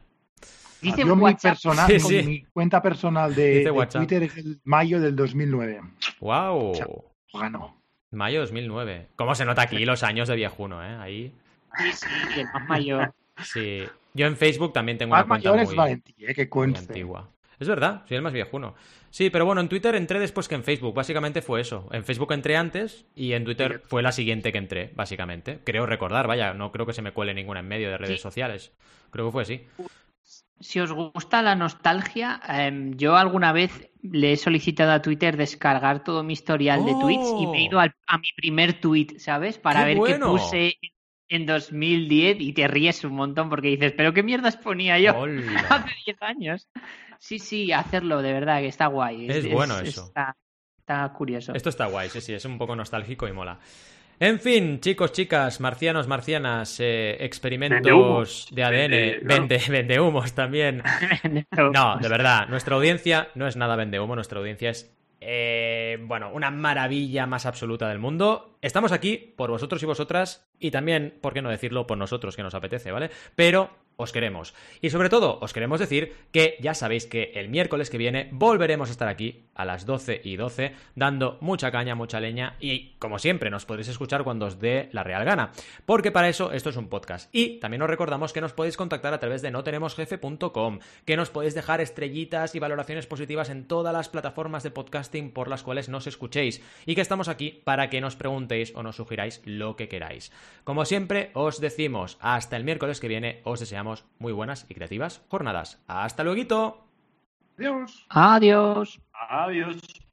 Dice Yo mi, personal, Sí, con sí. mi cuenta personal de. Twitter es el mayo del 2009. ¡Wow! Ganó. Mayo 2009. ¿Cómo se nota aquí los años de viejuno, eh? Ahí. Sí, sí, el más mayor. Sí. Yo en Facebook también tengo Más una cuenta mayor es muy... Valentí, eh, que muy antigua. Es verdad, soy el más viejuno. Sí, pero bueno, en Twitter entré después que en Facebook. Básicamente fue eso. En Facebook entré antes y en Twitter fue la siguiente que entré, básicamente. Creo recordar, vaya, no creo que se me cuele ninguna en medio de redes Sí. sociales. Creo que fue así. Si os gusta la nostalgia, em, yo alguna vez le he solicitado a Twitter descargar todo mi historial de ¡Oh! tweets y me he ido al- a mi primer tweet, ¿sabes? Para ¡Qué ver bueno! qué puse en 2010 y te ríes un montón porque dices, ¿pero qué mierdas ponía yo ¡Hola! hace 10 años? Sí, sí, hacerlo, de verdad, que está guay. Es bueno eso. Está, está curioso. Esto está guay, sí, sí, es un poco nostálgico y mola. En fin, chicos, chicas, marcianos, marcianas, eh, experimentos de ADN, Vende- vende, vendehumos también. No, de verdad, nuestra audiencia no es nada vendehumo, nuestra audiencia es eh, bueno, una maravilla más absoluta del mundo. Estamos aquí por vosotros y vosotras y también, ¿por qué no decirlo? Por nosotros que nos apetece, ¿vale? Pero os queremos. Y sobre todo, os queremos decir que ya sabéis que el miércoles que viene volveremos a estar aquí a las 12 y 12 dando mucha caña, mucha leña y como siempre nos podéis escuchar cuando os dé la real gana. Porque para eso esto es un podcast. Y también os recordamos que nos podéis contactar a través de notenemosjefe.com, que nos podéis dejar estrellitas y valoraciones positivas en todas las plataformas de podcasting por las cuales nos escuchéis y que estamos aquí para que nos preguntéis o nos sugiráis lo que queráis. Como siempre, os decimos hasta el miércoles que viene, os deseamos muy buenas y creativas jornadas. ¡Hasta luego! Adiós. Adiós. Adiós.